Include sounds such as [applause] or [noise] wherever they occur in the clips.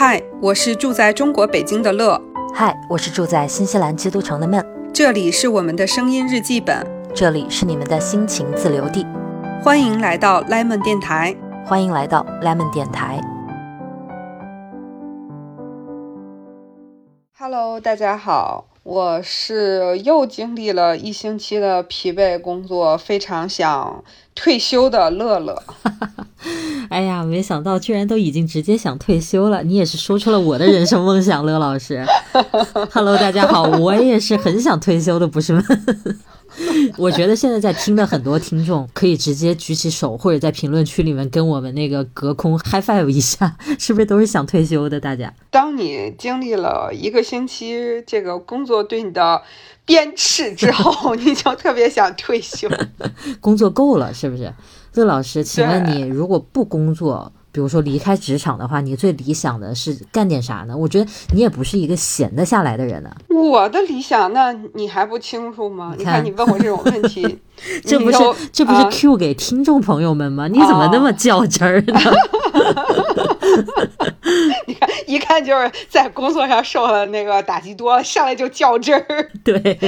嗨，我是住在中国北京的乐。嗨，我是住在新西兰基督城的闷。这里是我们的声音日记本，这里是你们的心情自留地。欢迎来到 Lemon 电台，欢迎来到 Lemon 电台。Hello，大家好，我是又经历了一星期的疲惫工作，非常想退休的乐乐。[laughs] [laughs] 哎呀，没想到居然都已经直接想退休了，你也是说出了我的人生梦想，乐老师。Hello，大家好，我也是很想退休的，不是吗？[laughs] 我觉得现在在听的很多听众可以直接举起手，或者在评论区里面跟我们那个隔空 high five 一下，是不是都是想退休的？大家，当你经历了一个星期这个工作对你的鞭笞之后，[laughs] 你就特别想退休，工作够了，是不是？乐老师，请问你如果不工作？比如说离开职场的话，你最理想的是干点啥呢？我觉得你也不是一个闲得下来的人呢。我的理想，那你还不清楚吗？你看你问我这种问题，[laughs] 这不是这不是 Q 给听众朋友们吗？你怎么那么较真儿呢？[laughs] 你看，一看就是在工作上受了那个打击多了，上来就较真儿。[laughs] 对，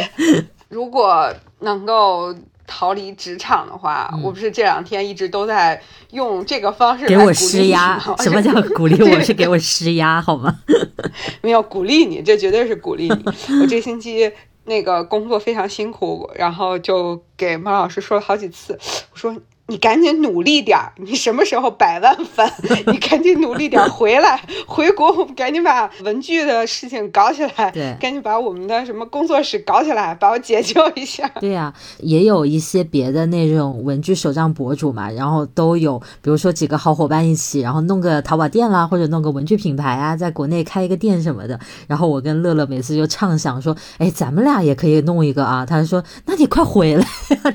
如果能够。逃离职场的话，我不是这两天一直都在用这个方式 [laughs] 给我施压。什么叫鼓励我？是给我施压好吗？[laughs] 没有鼓励你，这绝对是鼓励你。[laughs] 我这星期那个工作非常辛苦，然后就给马老师说了好几次，我说。你赶紧努力点儿！你什么时候百万粉？[laughs] 你赶紧努力点儿回来，回国我们赶紧把文具的事情搞起来。对，赶紧把我们的什么工作室搞起来，把我解救一下。对呀，也有一些别的那种文具手账博主嘛，然后都有，比如说几个好伙伴一起，然后弄个淘宝店啦，或者弄个文具品牌啊，在国内开一个店什么的。然后我跟乐乐每次就畅想说，哎，咱们俩也可以弄一个啊。他说，那你快回来，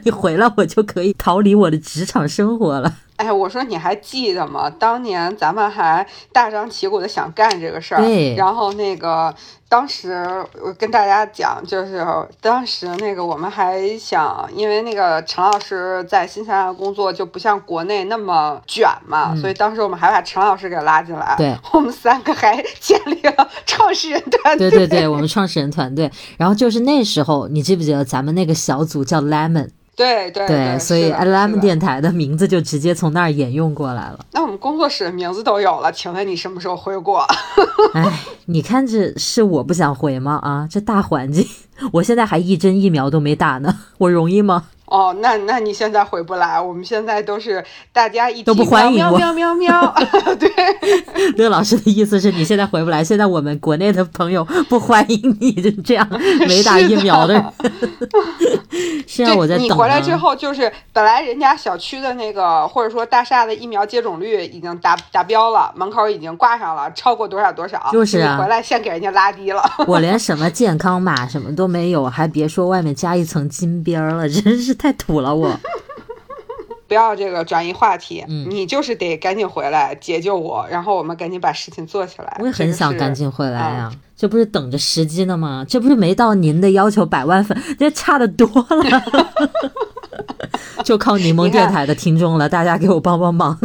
你回来我就可以逃离我的职。职场生活了，[laughs] 哎，我说你还记得吗？当年咱们还大张旗鼓的想干这个事儿，对。然后那个当时我跟大家讲，就是当时那个我们还想，因为那个陈老师在新西兰工作就不像国内那么卷嘛，所以当时我们还把陈老师给拉进来，对。[laughs] 我们三个还建立了创始人团队，对对对，我们创始人团队。然后就是那时候，你记不记得咱们那个小组叫 Lemon？对对对，所以 Alarm 电台的名字就直接从那儿沿用过来了。那我们工作室的名字都有了，请问你什么时候回国？[laughs] 哎，你看这是我不想回吗？啊，这大环境，[laughs] 我现在还一针疫苗都没打呢，[laughs] 我容易吗？哦，那那你现在回不来，我们现在都是大家一起都不欢迎我。喵喵喵喵，[laughs] 对，乐老师的意思是你现在回不来，现在我们国内的朋友不欢迎你这样 [laughs] 没打疫苗的人。[laughs] 是啊，我在等。你回来之后，就是本来人家小区的那个或者说大厦的疫苗接种率已经达达标了，门口已经挂上了，超过多少多少。就是啊，回来先给人家拉低了。我连什么健康码什么都没有，还别说外面加一层金边了，真是。太土了，我 [laughs] 不要这个转移话题，你就是得赶紧回来解救我，然后我们赶紧把事情做起来。我也很想赶紧回来呀，这不是等着时机呢吗？这不是没到您的要求百万粉，这差的多了。[laughs] 就靠柠檬电台的听众了，大家给我帮帮忙。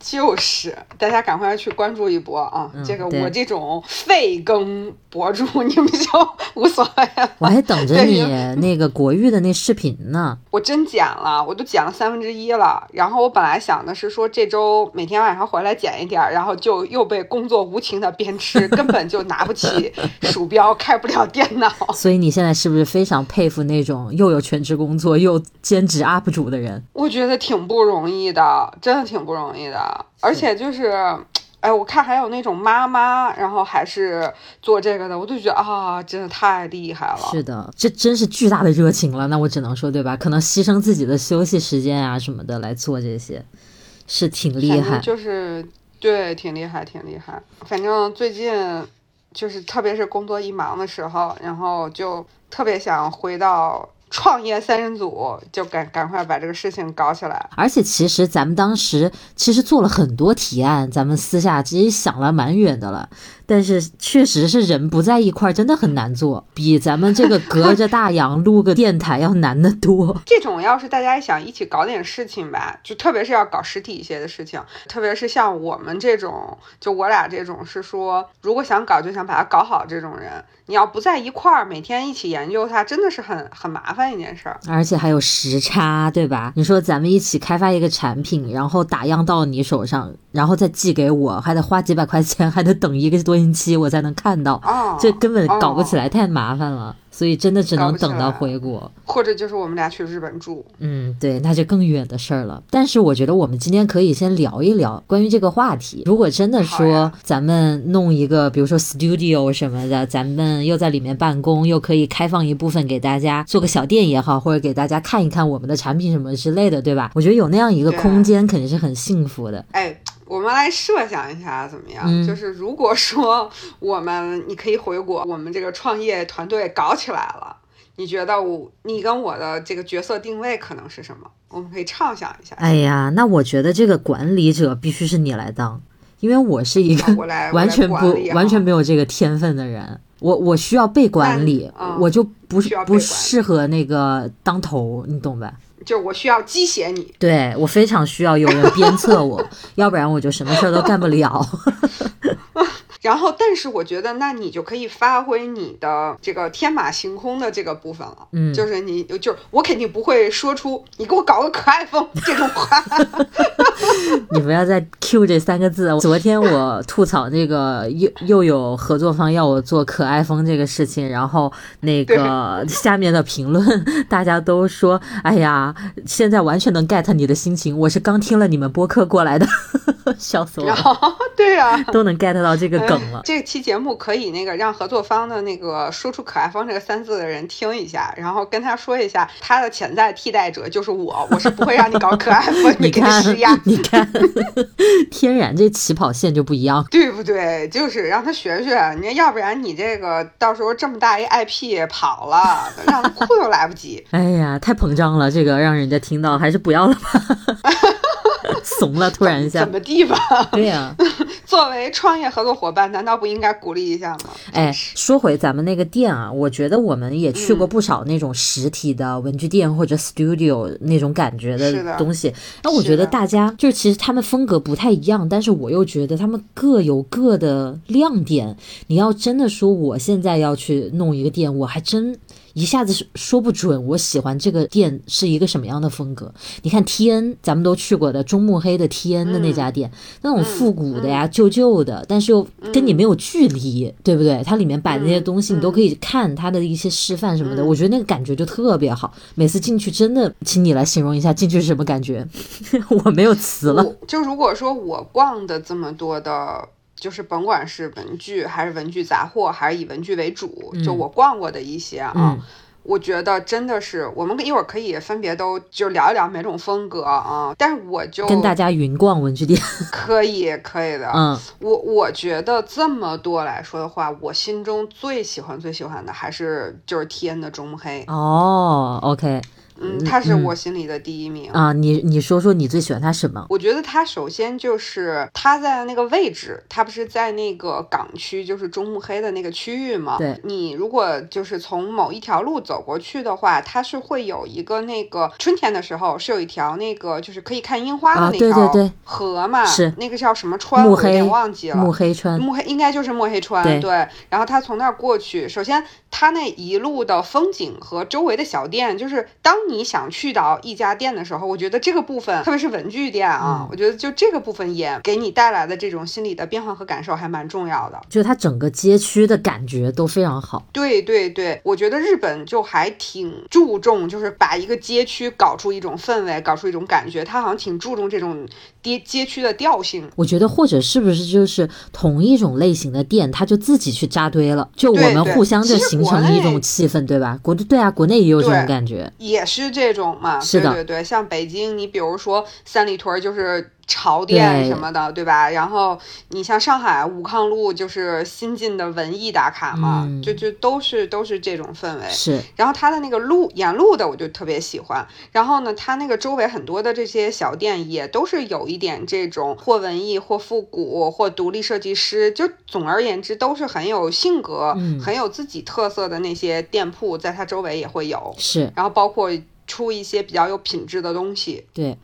就是，大家赶快去关注一波啊！这个我这种废更博主，[laughs] 你们就无所谓了。我还等着你那个国誉的那视频呢。[laughs] 我真剪了，我都剪了三分之一了。然后我本来想的是说这周每天晚上回来剪一点，然后就又被工作无情的鞭笞，[laughs] 根本就拿不起鼠标，开不了电脑。所以你现在是不是非常佩服那种又有全职工作又兼职 UP 主的人？我觉得挺不容易的，真的挺不容易的。而且就是，哎，我看还有那种妈妈，然后还是做这个的，我就觉得啊，真的太厉害了。是的，这真是巨大的热情了。那我只能说，对吧？可能牺牲自己的休息时间啊什么的来做这些，是挺厉害。就是对，挺厉害，挺厉害。反正最近就是，特别是工作一忙的时候，然后就特别想回到。创业三人组就赶赶快把这个事情搞起来。而且其实咱们当时其实做了很多提案，咱们私下其实想了蛮远的了。但是确实是人不在一块儿，真的很难做，比咱们这个隔着大洋录个电台要难得多。[laughs] 这种要是大家想一起搞点事情吧，就特别是要搞实体一些的事情，特别是像我们这种，就我俩这种是说，如果想搞就想把它搞好这种人，你要不在一块儿，每天一起研究它，真的是很很麻烦一件事儿。而且还有时差，对吧？你说咱们一起开发一个产品，然后打样到你手上，然后再寄给我，还得花几百块钱，还得等一个多。星期我才能看到，这根本搞不起来，太麻烦了。所以真的只能等到回国，或者就是我们俩去日本住。嗯，对，那就更远的事儿了。但是我觉得我们今天可以先聊一聊关于这个话题。如果真的说咱们弄一个，比如说 studio 什么的，咱们又在里面办公，又可以开放一部分给大家做个小店也好，或者给大家看一看我们的产品什么之类的，对吧？我觉得有那样一个空间肯定是很幸福的。哎。我们来设想一下怎么样？就是如果说 [laughs] 我们你可以回国，我们这个创业团队搞起来了，你觉得我你跟我的这个角色定位可能是什么？我们可以畅想一下。哎呀，那我觉得这个管理者必须是你来当，因为我是一个 [laughs] 完全不完全没有这个天分的人，我我需要被管理，我就不是不适合那个当头，你懂吧？就我需要鸡血你，对我非常需要有人鞭策我，[laughs] 要不然我就什么事儿都干不了。[laughs] 然后，但是我觉得，那你就可以发挥你的这个天马行空的这个部分了。嗯，就是你，就是我肯定不会说出“你给我搞个可爱风”这种话。[laughs] 你不要再 Q 这三个字。昨天我吐槽那个又又有合作方要我做可爱风这个事情，然后那个下面的评论大家都说：“哎呀，现在完全能 get 你的心情。”我是刚听了你们播客过来的，笑死我了。对呀，都能 get 到这个。梗了，这期节目可以那个让合作方的那个说出“可爱风”这个三字的人听一下，然后跟他说一下，他的潜在替代者就是我，[laughs] 我是不会让你搞可爱风，[laughs] 你给他施压，你看，[laughs] 天然这起跑线就不一样，对不对？就是让他学学，你要不然你这个到时候这么大一 IP 跑了，让他哭都来不及。哎呀，太膨胀了，这个让人家听到还是不要了吧。怂了，突然一下，怎么地吧？对呀，[laughs] 作为创业合作伙伴，难道不应该鼓励一下吗？哎，说回咱们那个店啊，我觉得我们也去过不少那种实体的文具店或者 studio 那种感觉的东西。那我觉得大家就是其实他们风格不太一样，但是我又觉得他们各有各的亮点。你要真的说我现在要去弄一个店，我还真。一下子说不准，我喜欢这个店是一个什么样的风格？你看 T N，咱们都去过的中目黑的 T N 的那家店，那种复古的呀、旧旧的，但是又跟你没有距离，对不对？它里面摆的那些东西，你都可以看它的一些示范什么的，我觉得那个感觉就特别好。每次进去，真的，请你来形容一下进去是什么感觉？[laughs] 我没有词了。就如果说我逛的这么多的。就是甭管是文具还是文具杂货，还是以文具为主，就我逛过的一些啊，我觉得真的是，我们一会儿可以分别都就聊一聊每种风格啊。但是我就跟大家云逛文具店，[laughs] 可以可以的。嗯，我我觉得这么多来说的话，我心中最喜欢最喜欢的还是就是 T N 的中黑。哦，OK。嗯，他是我心里的第一名啊！你你说说你最喜欢他什么？我觉得他首先就是他在那个位置，他不是在那个港区，就是中目黑的那个区域吗？对，你如果就是从某一条路走过去的话，它是会有一个那个春天的时候是有一条那个就是可以看樱花的那条河嘛？是那个叫什么川？我有点忘记了。目黑川。目黑应该就是目黑川。对。然后他从那儿过去，首先他那一路的风景和周围的小店，就是当你想去到。一家店的时候，我觉得这个部分，特别是文具店啊，我觉得就这个部分也给你带来的这种心理的变化和感受还蛮重要的。就它整个街区的感觉都非常好。对对对，我觉得日本就还挺注重，就是把一个街区搞出一种氛围，搞出一种感觉。它好像挺注重这种街街区的调性。我觉得或者是不是就是同一种类型的店，它就自己去扎堆了，就我们互相就形成了一种气氛，对吧？国对啊，国内也有这种感觉，也是这种嘛。对对对，像北京，你比如说三里屯，就是潮店什么的，对吧？然后你像上海武康路，就是新进的文艺打卡嘛，就就都是都是这种氛围。是。然后它的那个路沿路的，我就特别喜欢。然后呢，它那个周围很多的这些小店也都是有一点这种或文艺或复古或独立设计师，就总而言之都是很有性格、很有自己特色的那些店铺，在它周围也会有。是。然后包括出一些比较有品质的东西。对。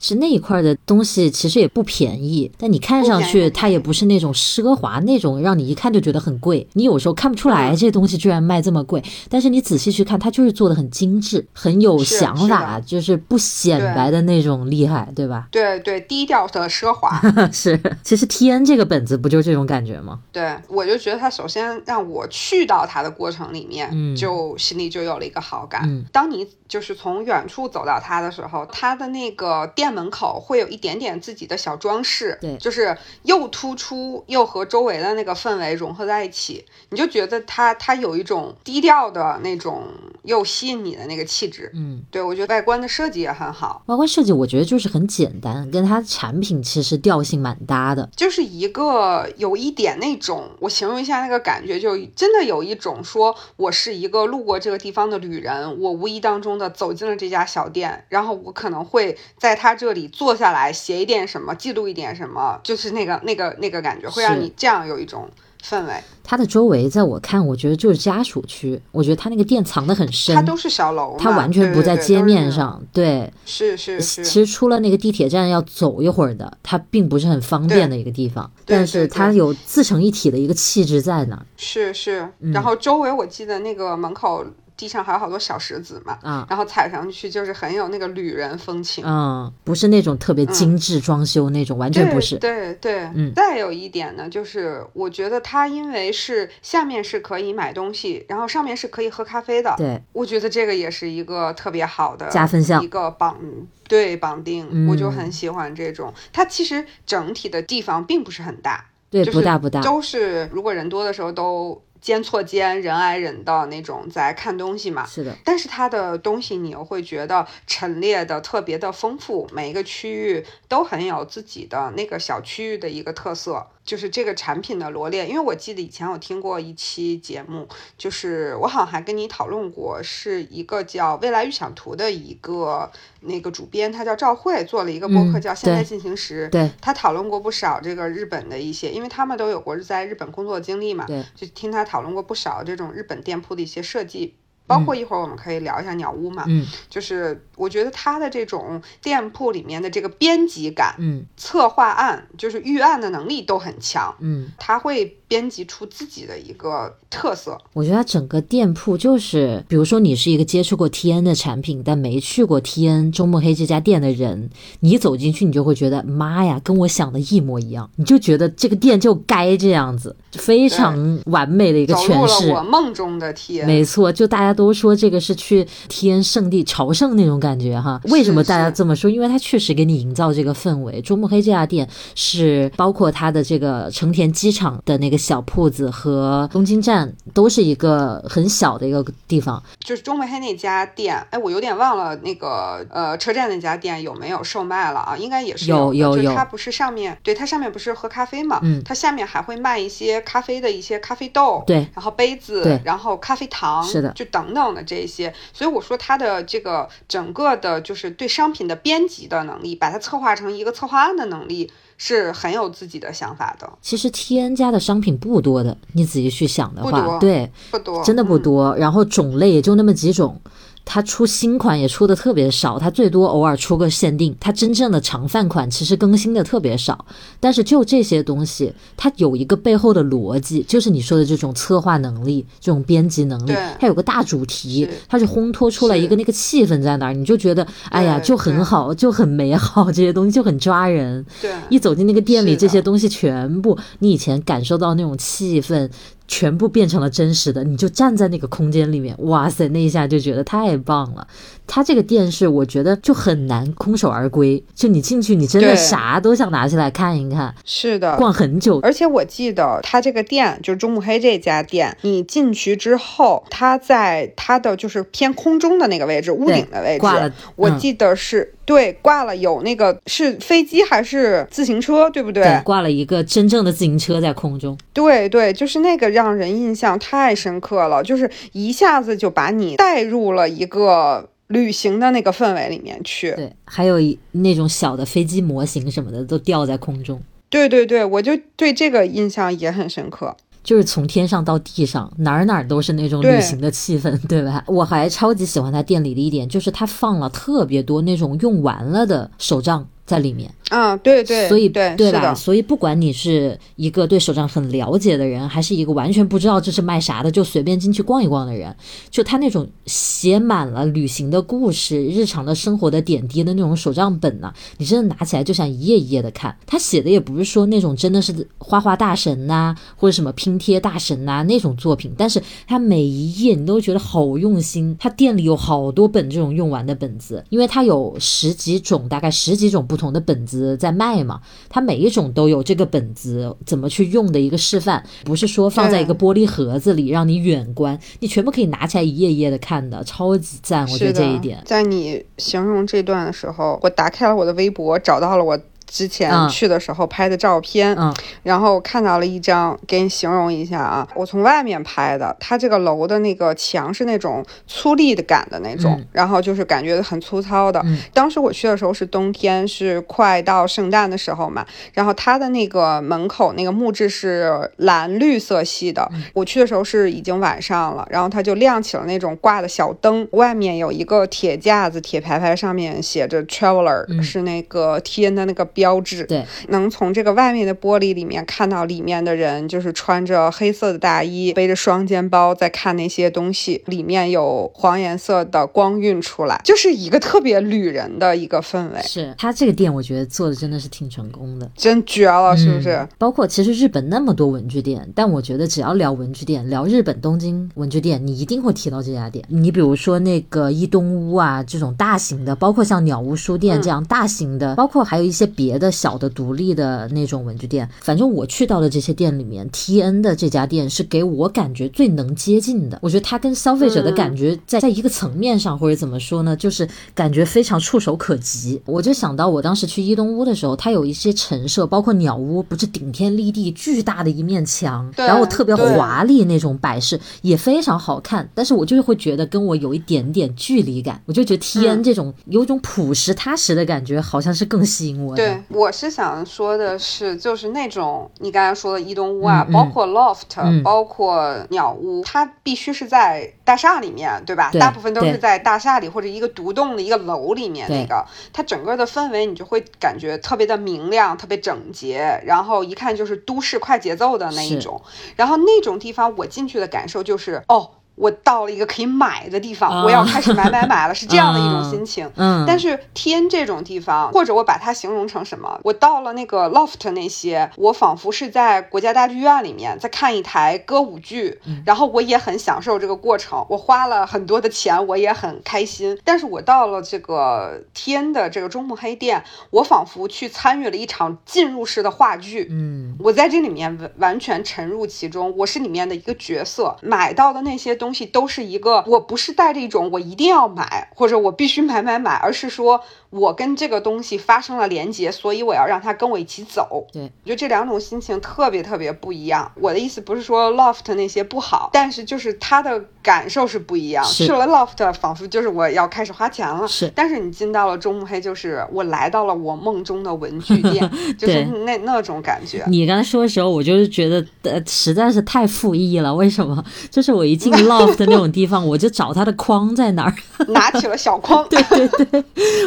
是那一块的东西，其实也不便宜，但你看上去它也不是那种奢华那种，让你一看就觉得很贵。你有时候看不出来这东西居然卖这么贵，但是你仔细去看，它就是做的很精致，很有想法，就是不显摆的那种厉害，对吧？对对，低调的奢华 [laughs] 是。其实 T N 这个本子不就这种感觉吗？对，我就觉得它首先让我去到它的过程里面，嗯就心里就有了一个好感。当你就是从远处走到它的时候，它的那个。店门口会有一点点自己的小装饰，对，就是又突出又和周围的那个氛围融合在一起，你就觉得它它有一种低调的那种又吸引你的那个气质，嗯，对我觉得外观的设计也很好，外观设计我觉得就是很简单，跟它产品其实调性蛮搭的，就是一个有一点那种，我形容一下那个感觉，就真的有一种说我是一个路过这个地方的旅人，我无意当中的走进了这家小店，然后我可能会在。在他这里坐下来写一点什么，记录一点什么，就是那个那个那个感觉，会让你这样有一种氛围。它的周围，在我看，我觉得就是家属区。我觉得它那个店藏得很深，它都是小楼，它完全不在街面上。对，是是是。其实出了那个地铁站要走一会儿的，它并不是很方便的一个地方。但是它有自成一体的一个气质在那儿。是是，然后周围我记得那个门口。地上还有好多小石子嘛，嗯，然后踩上去就是很有那个旅人风情，嗯，不是那种特别精致装修那种，完全不是，对对，嗯。再有一点呢，就是我觉得它因为是下面是可以买东西，然后上面是可以喝咖啡的，对，我觉得这个也是一个特别好的加分项，一个绑对绑定，我就很喜欢这种。它其实整体的地方并不是很大，对，不大不大，都是如果人多的时候都。肩错肩，人挨人的那种在看东西嘛，是的。但是它的东西你又会觉得陈列的特别的丰富，每一个区域都很有自己的那个小区域的一个特色。就是这个产品的罗列，因为我记得以前我听过一期节目，就是我好像还跟你讨论过，是一个叫未来预想图的一个那个主编，他叫赵慧，做了一个播客叫《现在进行时》，对，他讨论过不少这个日本的一些，因为他们都有过在日本工作经历嘛，对，就听他讨论过不少这种日本店铺的一些设计。包括一会儿我们可以聊一下鸟屋嘛，嗯，就是我觉得它的这种店铺里面的这个编辑感，嗯，策划案就是预案的能力都很强，嗯，他会编辑出自己的一个特色。我觉得它整个店铺就是，比如说你是一个接触过 T N 的产品，但没去过 T N 周末黑这家店的人，你走进去你就会觉得妈呀，跟我想的一模一样，你就觉得这个店就该这样子，非常完美的一个诠释。我梦中的 T N，没错，就大家。都说这个是去 TN 圣地朝圣那种感觉哈，为什么大家这么说？因为它确实给你营造这个氛围。周末黑这家店是包括它的这个成田机场的那个小铺子和东京站都是一个很小的一个地方。就是周末黑那家店，哎，我有点忘了那个呃车站那家店有没有售卖了啊？应该也是有有有。它不是上面对它上面不是喝咖啡嘛？嗯，它下面还会卖一些咖啡的一些咖啡豆，对，然后杯子，对，然后咖啡糖，是的，就等。等等的这些，所以我说它的这个整个的，就是对商品的编辑的能力，把它策划成一个策划案的能力，是很有自己的想法的。其实 T N 家的商品不多的，你仔细去想的话，对，不多，真的不多。然后种类也就那么几种。它出新款也出的特别少，它最多偶尔出个限定，它真正的常饭款其实更新的特别少。但是就这些东西，它有一个背后的逻辑，就是你说的这种策划能力、这种编辑能力，它有个大主题，它是烘托出来一个那个气氛在那儿，你就觉得哎呀就很好，就很美好，这些东西就很抓人。对，一走进那个店里，这些东西全部你以前感受到那种气氛。全部变成了真实的，你就站在那个空间里面，哇塞，那一下就觉得太棒了。它这个店是我觉得就很难空手而归，就你进去，你真的啥都想拿起来看一看，是的，逛很久。而且我记得他这个店，就是中目黑这家店，你进去之后，它在它的就是偏空中的那个位置，屋顶的位置，挂了嗯我记得是、对挂了有那个是飞机还是自行车，对不对？对，挂了一个真正的自行车在空中。对对，就是那个让人印象太深刻了，就是一下子就把你带入了一个旅行的那个氛围里面去。对，还有一那种小的飞机模型什么的都吊在空中，对对对，我就对这个印象也很深刻。就是从天上到地上，哪儿哪儿都是那种旅行的气氛，对吧？我还超级喜欢他店里的一点，就是他放了特别多那种用完了的手账在里面。啊，对对，所以对对吧？所以不管你是一个对手账很了解的人，还是一个完全不知道这是卖啥的就随便进去逛一逛的人，就他那种写满了旅行的故事、日常的生活的点滴的那种手账本呢、你真的拿起来就想一页一页的看。他写的也不是说那种真的是花花大神呐、或者什么拼贴大神呐、那种作品，但是他每一页你都觉得好用心。他店里有好多本这种用完的本子，因为他有十几种，大概十几种不同的本子在卖嘛。它每一种都有这个本子怎么去用的一个示范，不是说放在一个玻璃盒子里让你远观，你全部可以拿起来一页一页的看的，超级赞！我觉得这一点。在你形容这段的时候，我打开了我的微博，找到了我之前嗯。去的时候拍的照片，嗯。然后看到了一张，给你形容一下啊，我从外面拍的，它这个楼的那个墙是那种粗粝的感的那种，嗯。然后就是感觉很粗糙的。嗯。当时我去的时候是冬天，是快到圣诞的时候嘛，然后它的那个门口那个木质是蓝绿色系的。嗯。我去的时候是已经晚上了，然后它就亮起了那种挂的小灯，外面有一个铁架子、铁牌牌，上面写着 Traveler，、嗯。是那个 T N 的那个标志。对，能从这个外面的玻璃里面看到里面的人，就是穿着黑色的大衣，背着双肩包，在看那些东西，里面有黄颜色的光晕出来，就是一个特别旅人的一个氛围，是他这个店，我觉得做的真的是挺成功的。真绝了，是不是？嗯包括其实日本那么多文具店，但我觉得只要聊文具店，聊日本东京文具店，你一定会提到这家店。你比如说那个伊东屋啊，这种大型的，包括像鸟屋书店这样大型的，包括还有一些别的小的独立的那种文具店。反正我去到的这些店里面，T N 的这家店是给我感觉最能接近的。我觉得它跟消费者的感觉在在一个层面上，或者怎么说呢，就是感觉非常触手可及。我就想到我当时去伊东屋的时候，它有一些陈设，包括鸟屋，不是顶天立地巨大的一面墙，然后特别华丽那种摆饰，也非常好看。但是我就是会觉得跟我有一点点距离感，我就觉得 T N 嗯这种有种朴实踏实的感觉，好像是更吸引我的。对，我是想说的是，就是那种你刚才说的伊东屋啊，包括 loft，、嗯包括鸟屋，它必须是在大厦里面，对吧？对大部分都是在大厦里或者一个独栋的一个楼里面，那个它整个的氛围你就会感觉特别的明亮，特别整洁，然后一看就是都市快节奏的那一种。然后那种地方我进去的感受就是，哦。我到了一个可以买的地方，啊我要开始买买买了，是这样的一种 [laughs] 心情。嗯，但是天这种地方，或者我把它形容成什么？我到了那个 loft 那些，我仿佛是在国家大剧院里面在看一台歌舞剧，然后我也很享受这个过程。我花了很多的钱，我也很开心。但是我到了这个天的这个中目黑店，我仿佛去参与了一场进入式的话剧。嗯，我在这里面完完全沉入其中，我是里面的一个角色。买到的那些东东西都是一个，我不是带着一种我一定要买或者我必须买买买，而是说我跟这个东西发生了连接，所以我要让它跟我一起走。对，我觉得这两种心情特别特别不一样。我的意思不是说 loft 那些不好，但是就是它的感受是不一样。是去了 loft，仿佛就是我要开始花钱了。是但是你进到了中目黑，就是我来到了我梦中的文具店，[laughs] 就是那那种感觉。你刚才说的时候，我就是觉得呃实在是太负意了。为什么？就是我一进 [laughs] loft 那种地方，我就找它的框在哪儿，拿起了小框，[laughs] 对对对，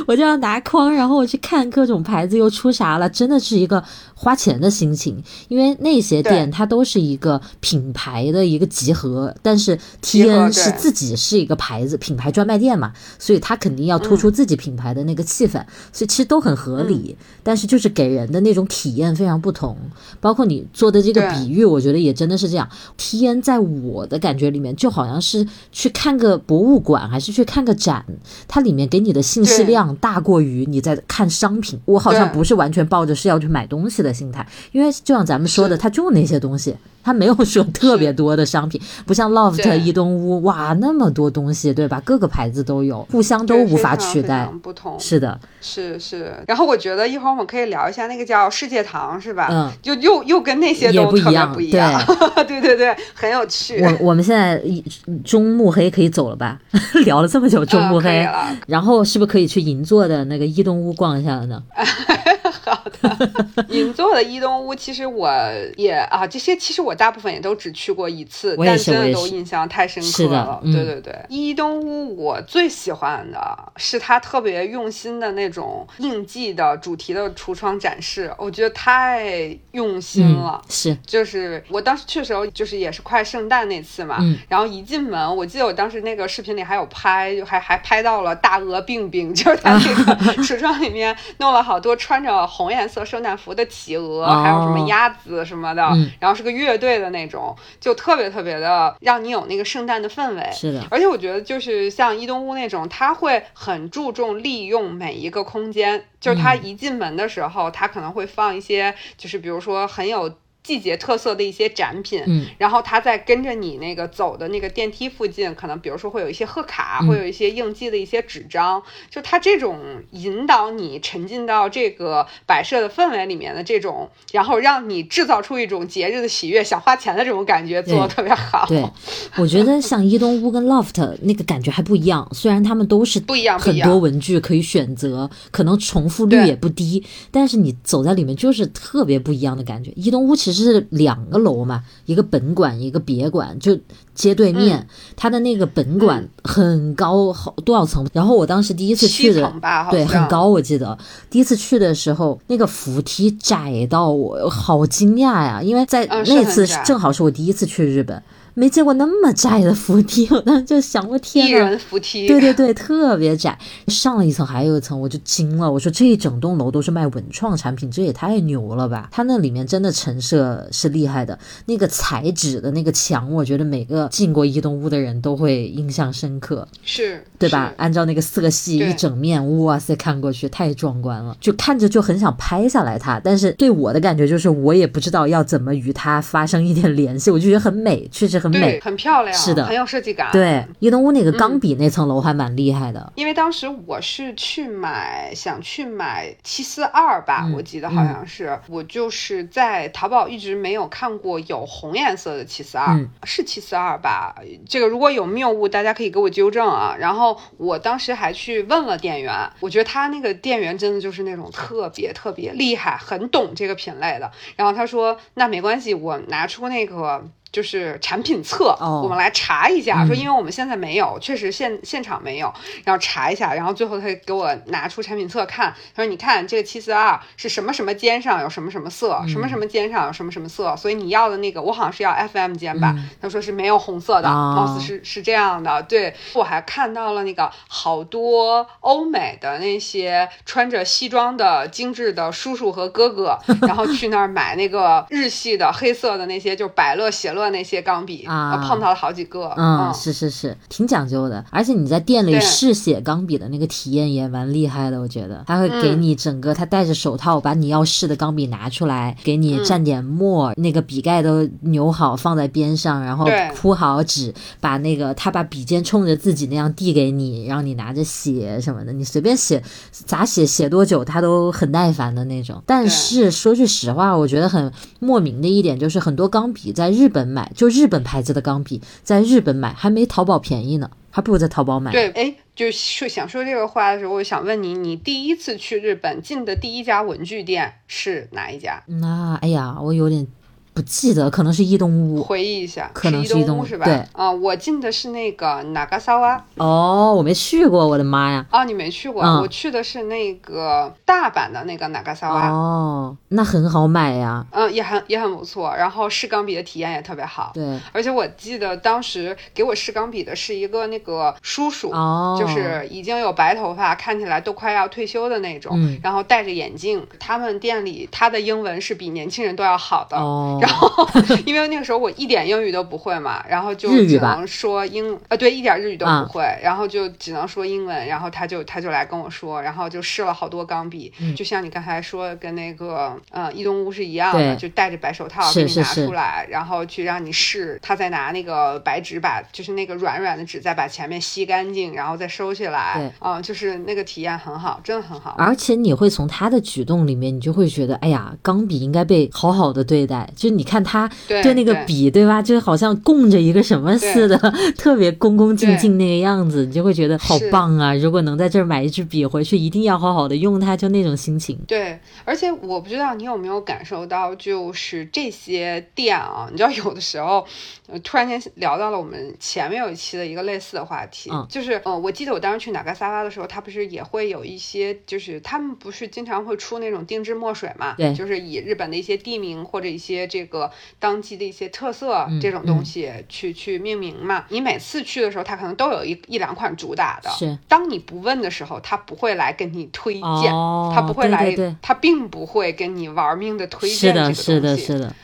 我就要要拿筐，然后我去看各种牌子又出啥了，真的是一个花钱的心情。因为那些店它都是一个品牌的一个集合，但是 T N 是自己是一个牌子品牌专卖店嘛，所以它肯定要突出自己品牌的那个气氛，所以其实都很合理。但是就是给人的那种体验非常不同，包括你做的这个比喻，我觉得也真的是这样。T N 在我的感觉里面就好像是去看个博物馆，还是去看个展，它里面给你的信息量大过于你在看商品。我好像不是完全抱着是要去买东西的心态，因为就像咱们说的，它就那些东西。它没有说 [laughs] 特别多的商品，不像 LOFT 伊东屋，哇，那么多东西，对吧？各个牌子都有，互相都无法取代。不同，是的，是是。然后我觉得一会儿我们可以聊一下那个叫世界堂，是吧？嗯，就又又跟那些都特别不一样。对 [laughs] 对对，很有趣。我我们现在中目黑可以走了吧？[laughs] 聊了这么久中目黑，然后是不是可以去银座的那个伊东屋逛一下了呢？[laughs] 好的，银座的伊东屋，其实我也啊，这些其实我大部分也都只去过一次，但真的都印象太深刻了。对对对，伊东屋我最喜欢的是它特别用心的那种应季的主题的橱窗展示，我觉得太用心了。是，就是我当时去的时候，就是也是快圣诞那次嘛，然后一进门，我记得我当时那个视频里还有拍，就还还拍到了大鹅病病，就是它那个 [laughs] 橱窗里面弄了好多穿着。红颜色圣诞服的企鹅，还有什么鸭子什么的，然后是个乐队的那种，就特别特别的让你有那个圣诞的氛围。是的，而且我觉得就是像伊东屋那种，他会很注重利用每一个空间，就是他一进门的时候，他可能会放一些，就是比如说很有。季节特色的一些展品，嗯，然后他在跟着你那个走的那个电梯附近，可能比如说会有一些贺卡，会有一些应季的一些纸张，就他这种引导你沉浸到这个摆设的氛围里面的这种，然后让你制造出一种节日的喜悦、想花钱的这种感觉，做的特别好。对，我觉得像伊东屋跟 loft [laughs] 那个感觉还不一样，虽然他们都是不一样，很多文具可以选择，可能重复率也不低，但是你走在里面就是特别不一样的感觉。伊东屋其实。是两个楼嘛，一个本馆，一个别馆，就街对面。它的那个本馆很高，好多少层？然后我当时第一次去的，对，很高。我记得第一次去的时候，那个扶梯窄到我好惊讶呀，因为在那次正好是我第一次去日本。没见过那么窄的扶梯，[laughs] 我当时就想，我天呐！一人扶梯，对对对，特别窄。上了一层还有一层，我就惊了。我说这一整栋楼都是卖文创产品，这也太牛了吧！它那里面真的陈设是厉害的，那个彩纸的那个墙，我觉得每个进过一栋屋的人都会印象深刻，是对吧？按照那个色系一整面，哇塞，看过去太壮观了，就看着就很想拍下来它。但是对我的感觉就是，我也不知道要怎么与它发生一点联系，我就觉得很美，确实很。美，很漂亮，是的，很有设计感。对，伊东屋那个钢笔那层楼还蛮厉害的。因为当时我是去买，想去买七四二吧，我记得好像是。我就是在淘宝一直没有看过有红颜色的七四二，是七四二吧？这个如果有谬误，大家可以给我纠正啊。然后我当时还去问了店员，我觉得他那个店员真的就是那种特别特别厉害，很懂这个品类的。然后他说：“那没关系，我拿出那个。”就是产品册，我们来查一下。说，因为我们现在没有，确实现现场没有，然后查一下。然后最后他给我拿出产品册看，他说：“你看这个七四二是什么什么肩上有什么什么色，什么什么肩上有什么什么色，所以你要的那个，我好像是要 FM 肩吧？他说是没有红色的，貌似是是这样的。对我还看到了那个好多欧美的那些穿着西装的精致的叔叔和哥哥，[laughs] 然后去那儿买那个日系的黑色的那些，就百乐写。乐那些钢笔啊，碰到了好几个。嗯，是是是，挺讲究的。而且你在店里试写钢笔的那个体验也蛮厉害的，我觉得他会给你整个，他戴着手套把你要试的钢笔拿出来，给你蘸点墨，那个笔盖都扭好放在边上，然后铺好纸，把那个他把笔尖冲着自己那样递给你，让你拿着写什么的，你随便写咋写写多久他都很耐烦的那种。但是说句实话，我觉得很莫名的一点就是很多钢笔在日本。买就日本牌子的钢笔，在日本买还没淘宝便宜呢，还不如在淘宝买。对，哎，就是想说这个话的时候，我想问你，你第一次去日本进的第一家文具店是哪一家？那哎呀，我有点不记得，可能是伊东屋。回忆一下，可能是伊东屋东是吧？对啊、我进的是那个哪嘎萨瓦。哦，我没去过，我的妈呀！哦，你没去过？嗯我去的是那个大阪的那个哪嘎萨瓦。哦，那很好买呀。嗯，也很也很不错，然后试钢笔的体验也特别好。对，而且我记得当时给我试钢笔的是一个那个叔叔，哦，就是已经有白头发，看起来都快要退休的那种，嗯然后戴着眼镜。他们店里他的英文是比年轻人都要好的。哦，然后，因为那个时候我一点英语都不会嘛，然后就只能说英，呃，对，一点日语都啊不会，然后就只能说英文，然后他就他就来跟我说，然后就试了好多钢笔，嗯就像你刚才说跟那个呃易东屋是一样的，就戴着白手套给你拿出来，然后去让你试，他再拿那个白纸把就是那个软软的纸再把前面吸干净，然后再收起来对，嗯，就是那个体验很好，真的很好。而且你会从他的举动里面，你就会觉得，哎呀，钢笔应该被好好的对待。就你看他对对那个笔，对吧？就好像供着一个什么似的，[laughs] 特别恭恭敬敬那个样子，你就会觉得好棒啊！如果能在这儿买一支笔回去，一定要好好的用它，就那种心情。对，而且我不知道你有没有感受到，就是这些店啊，你知道有的时候，呃，突然间聊到了我们前面有一期的一个类似的话题，嗯就是，呃，我记得我当时去哪个沙发的时候，他不是也会有一些，就是他们不是经常会出那种定制墨水嘛，对就是以日本的一些地名或者一些这个当季的一些特色嗯这种东西去、去命名嘛。你每次去的时候，它可能都有一一两款主打的，是。当你不问的时候，他不会来跟你推荐，哦他不会来，他并不会跟你玩命的推，荐这个东西，是的，是的，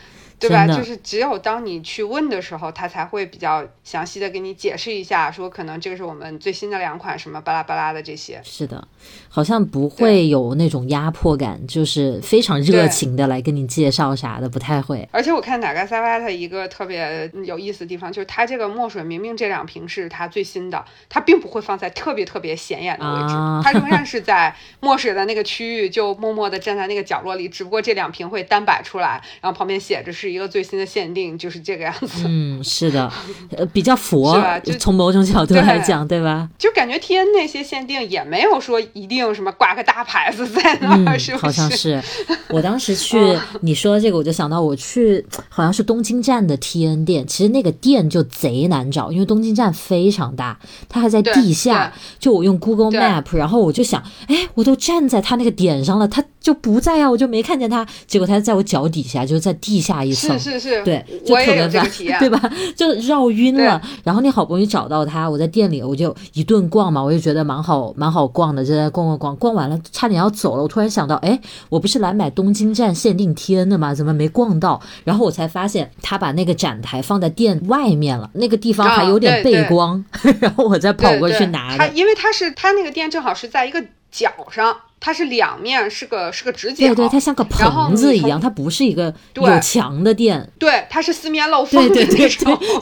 对吧？就是只有当你去问的时候，他才会比较详细的给你解释一下，说可能这个是我们最新的两款什么巴拉巴拉的这些。是的，好像不会有那种压迫感，就是非常热情的来跟你介绍啥的，不太会。而且我看哪个萨瓦它一个特别有意思的地方，就是它这个墨水明明这两瓶是它最新的，它并不会放在特别特别显眼的位置，啊它仍然是在墨水的那个区域，就默默的站在那个角落里，只不过这两瓶会单摆出来，然后旁边写着是一个最新的限定，就是这个样子。嗯，是的，呃，比较佛 [laughs] 是吧就，从某种角度来讲，对吧？就感觉 T N 那些限定也没有说一定什么挂个大牌子在那儿，嗯，是不是？好像是。[laughs] 我当时去嗯你说这个，我就想到我去好像是东京站的 T N 店，其实那个店就贼难找，因为东京站非常大，它还在地下。就我用 Google Map，然后我就想，哎，我都站在它那个点上了，它就不在啊，我就没看见它。结果它在我脚底下，就是在地下一层。是是是，对，就特别烦 [laughs] 对吧？就绕晕了。然后你好不容易找到他，我在店里我就一顿逛嘛，我就觉得蛮好蛮好逛的，就在逛逛逛，逛完了差点要走了。我突然想到，哎，我不是来买东京站限定 T N 的吗？怎么没逛到？然后我才发现他把那个展台放在店外面了，那个地方还有点背光，[laughs] 然后我再跑过去拿他。因为他是他那个店正好是在一个角上，它是两面是个是个直角，对对，它像个棚子一样，它不是一个有墙的店。对它是四面漏风的对对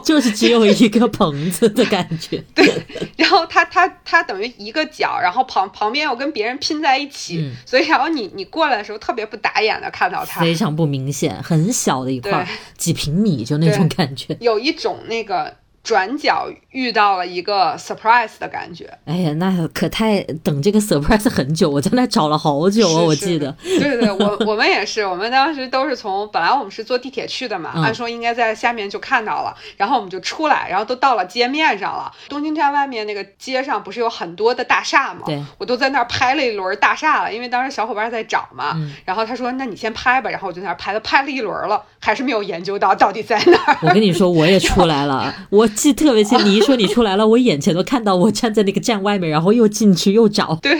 就是只有一个棚子的感觉。对然后它它它等于一个角，然后旁旁边又跟别人拼在一起，嗯所以然后你你过来的时候特别不打眼的看到它，非常不明显，很小的一块儿，几平米就那种感觉。有一种那个转角遇到了一个 surprise 的感觉。哎呀，那可太等这个 surprise 很久，我在那找了好久啊，我记得。对对，我我们也是，[laughs] 我们当时都是从本来我们是坐地铁去的嘛，嗯按说应该在下面就看到了，然后我们就出来，然后都到了街面上了。东京站外面那个街上不是有很多的大厦吗？对，我都在那儿拍了一轮大厦了，因为当时小伙伴在找嘛，嗯然后他说那你先拍吧，然后我就在那儿拍了拍了一轮了，还是没有研究到到底在哪儿。我跟你说，我也出来了，我记特别清。你一说你出来了，我眼前都看到我站在那个站外面，然后又进去又找。[laughs] 对，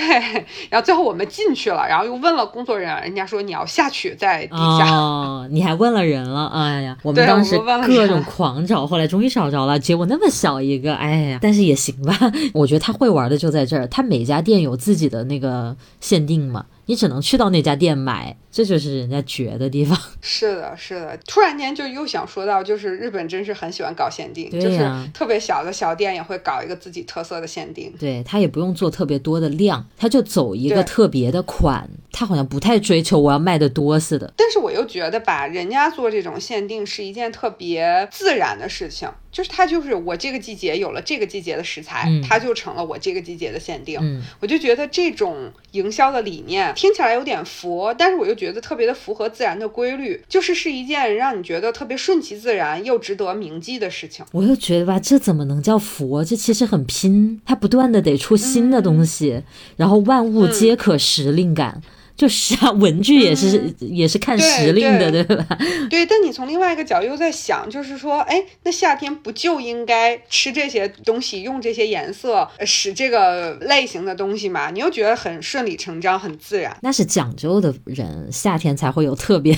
然后最后我们进去了，然后又问了工作人员，人家说你要下去在地下。哦，你还问了人了，哎呀，我们当时各种狂找，后来终于找着了，结果那么小一个，哎呀，但是也行吧。我觉得他会玩的就在这儿，他每家店有自己的那个限定嘛，你只能去到那家店买，这就是人家绝的地方。[laughs] 是的，是的，突然间就又想说到，就是日本真是很喜欢搞限定，就是特别小的小店也会搞一个自己特色的限定。对他也不用做特别多的量，他就走一个特别的款，他好像不太追求我要卖的多似的。但是我又觉得吧，人家做这种限定是一件特别自然的事情，就是它就是我这个季节有了这个季节的食材，嗯它就成了我这个季节的限定。嗯，我就觉得这种营销的理念听起来有点佛，但是我又觉得特别的符合自然的规律，就是是一件让你觉得特别顺其自然又值得铭记的事情。我又觉得吧，这怎么能叫佛？这其实很拼，它不断的得出新的东西，然后万物皆可时令感。就是啊，文具也是也是看时令的，对吧？[laughs] 对，但你从另外一个角度又在想，就是说，哎，那夏天不就应该吃这些东西，用这些颜色，使这个类型的东西嘛？你又觉得很顺理成章，很自然。那是讲究的人，夏天才会有特别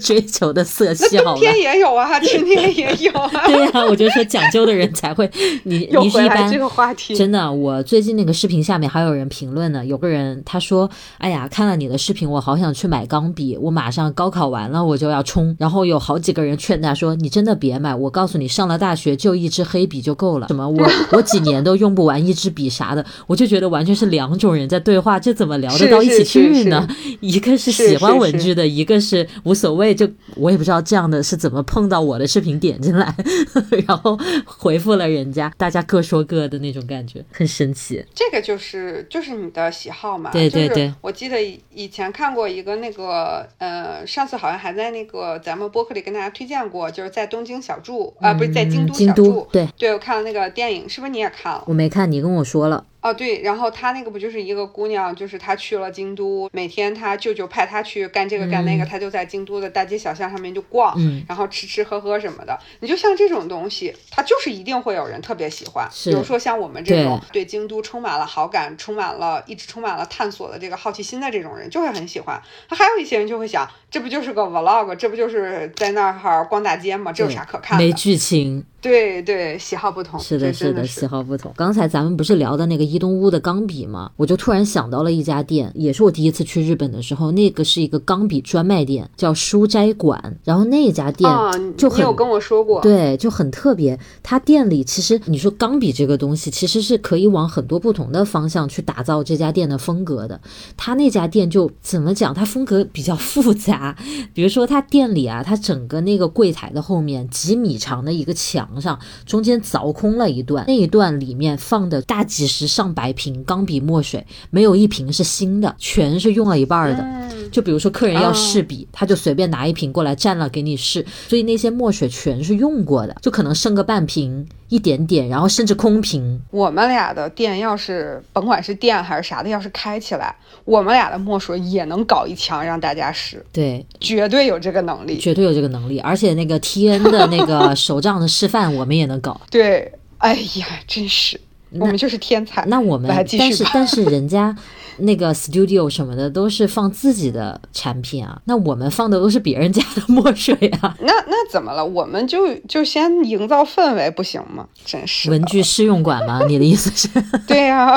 追求的色系，那冬天也有啊，[laughs] 春天也有啊。对呀，我就说讲究的人才会。[laughs] 你你是一般这个话题，真的，我最近那个视频下面还有人评论呢，有个人他说，哎呀，看了。你的视频我好想去买钢笔，我马上高考完了我就要冲。然后有好几个人劝他说：“你真的别买，我告诉你，上了大学就一支黑笔就够了。什么我 [laughs] 我几年都用不完一支笔啥的。”我就觉得完全是两种人在对话，这怎么聊得到一起去呢？[laughs] 一个是喜欢文具的，一个是无所谓。就我也不知道这样的是怎么碰到我的视频点进来，[laughs] 然后回复了人家，大家各说各的那种感觉，很神奇。这个就是就是你的喜好嘛？对对对，我记得。以前看过一个那个，呃，上次好像还在那个咱们播客里跟大家推荐过，就是在东京小住啊，不是在京都小住，对，对我看了那个电影，是不是你也看了？我没看，你跟我说了。哦，对，然后他那个不就是一个姑娘，就是她去了京都，每天她舅舅派她去干这个干那个，她就在京都的大街小巷上面就逛，然后吃吃喝喝什么的。你就像这种东西，它就是一定会有人特别喜欢。比如说像我们这种对京都充满了好感、充满了一直充满了探索的这个好奇心的这种人，就会很喜欢。他还有一些人就会想，这不就是个 vlog，这不就是在那儿哈逛大街吗？这有啥可看的？没剧情。对对，喜好不同，是的，是的，喜好不同。刚才咱们不是聊的那个伊东屋的钢笔吗？我就突然想到了一家店，也是我第一次去日本的时候，那个是一个钢笔专卖店，叫书斋馆。然后那家店就很，有跟我说过，对，就很特别。他店里其实你说钢笔这个东西，其实是可以往很多不同的方向去打造这家店的风格的。他那家店就怎么讲？他风格比较复杂。比如说他店里啊，他整个那个柜台的后面几米长的一个墙。墙上中间凿空了一段，那一段里面放的大几十上百瓶钢笔墨水，没有一瓶是新的，全是用了一半的。就比如说客人要试笔，他就随便拿一瓶过来蘸了给你试，所以那些墨水全是用过的，就可能剩个半瓶。一点点，然后甚至空瓶。我们俩的店要是甭管是店还是啥的，要是开起来，我们俩的墨水也能搞一墙让大家试。对，绝对有这个能力，绝对有这个能力。而且那个 T N 的那个手账的示范，我们也能搞。[laughs] 对，哎呀，真是，我们就是天才。那我们但是 [laughs] 但是人家。那个 studio 什么的都是放自己的产品啊，那我们放的都是别人家的墨水啊。[laughs] 那那怎么了？我们就就先营造氛围不行吗？真是文具试用馆吗？你的意思是？[laughs] 对呀，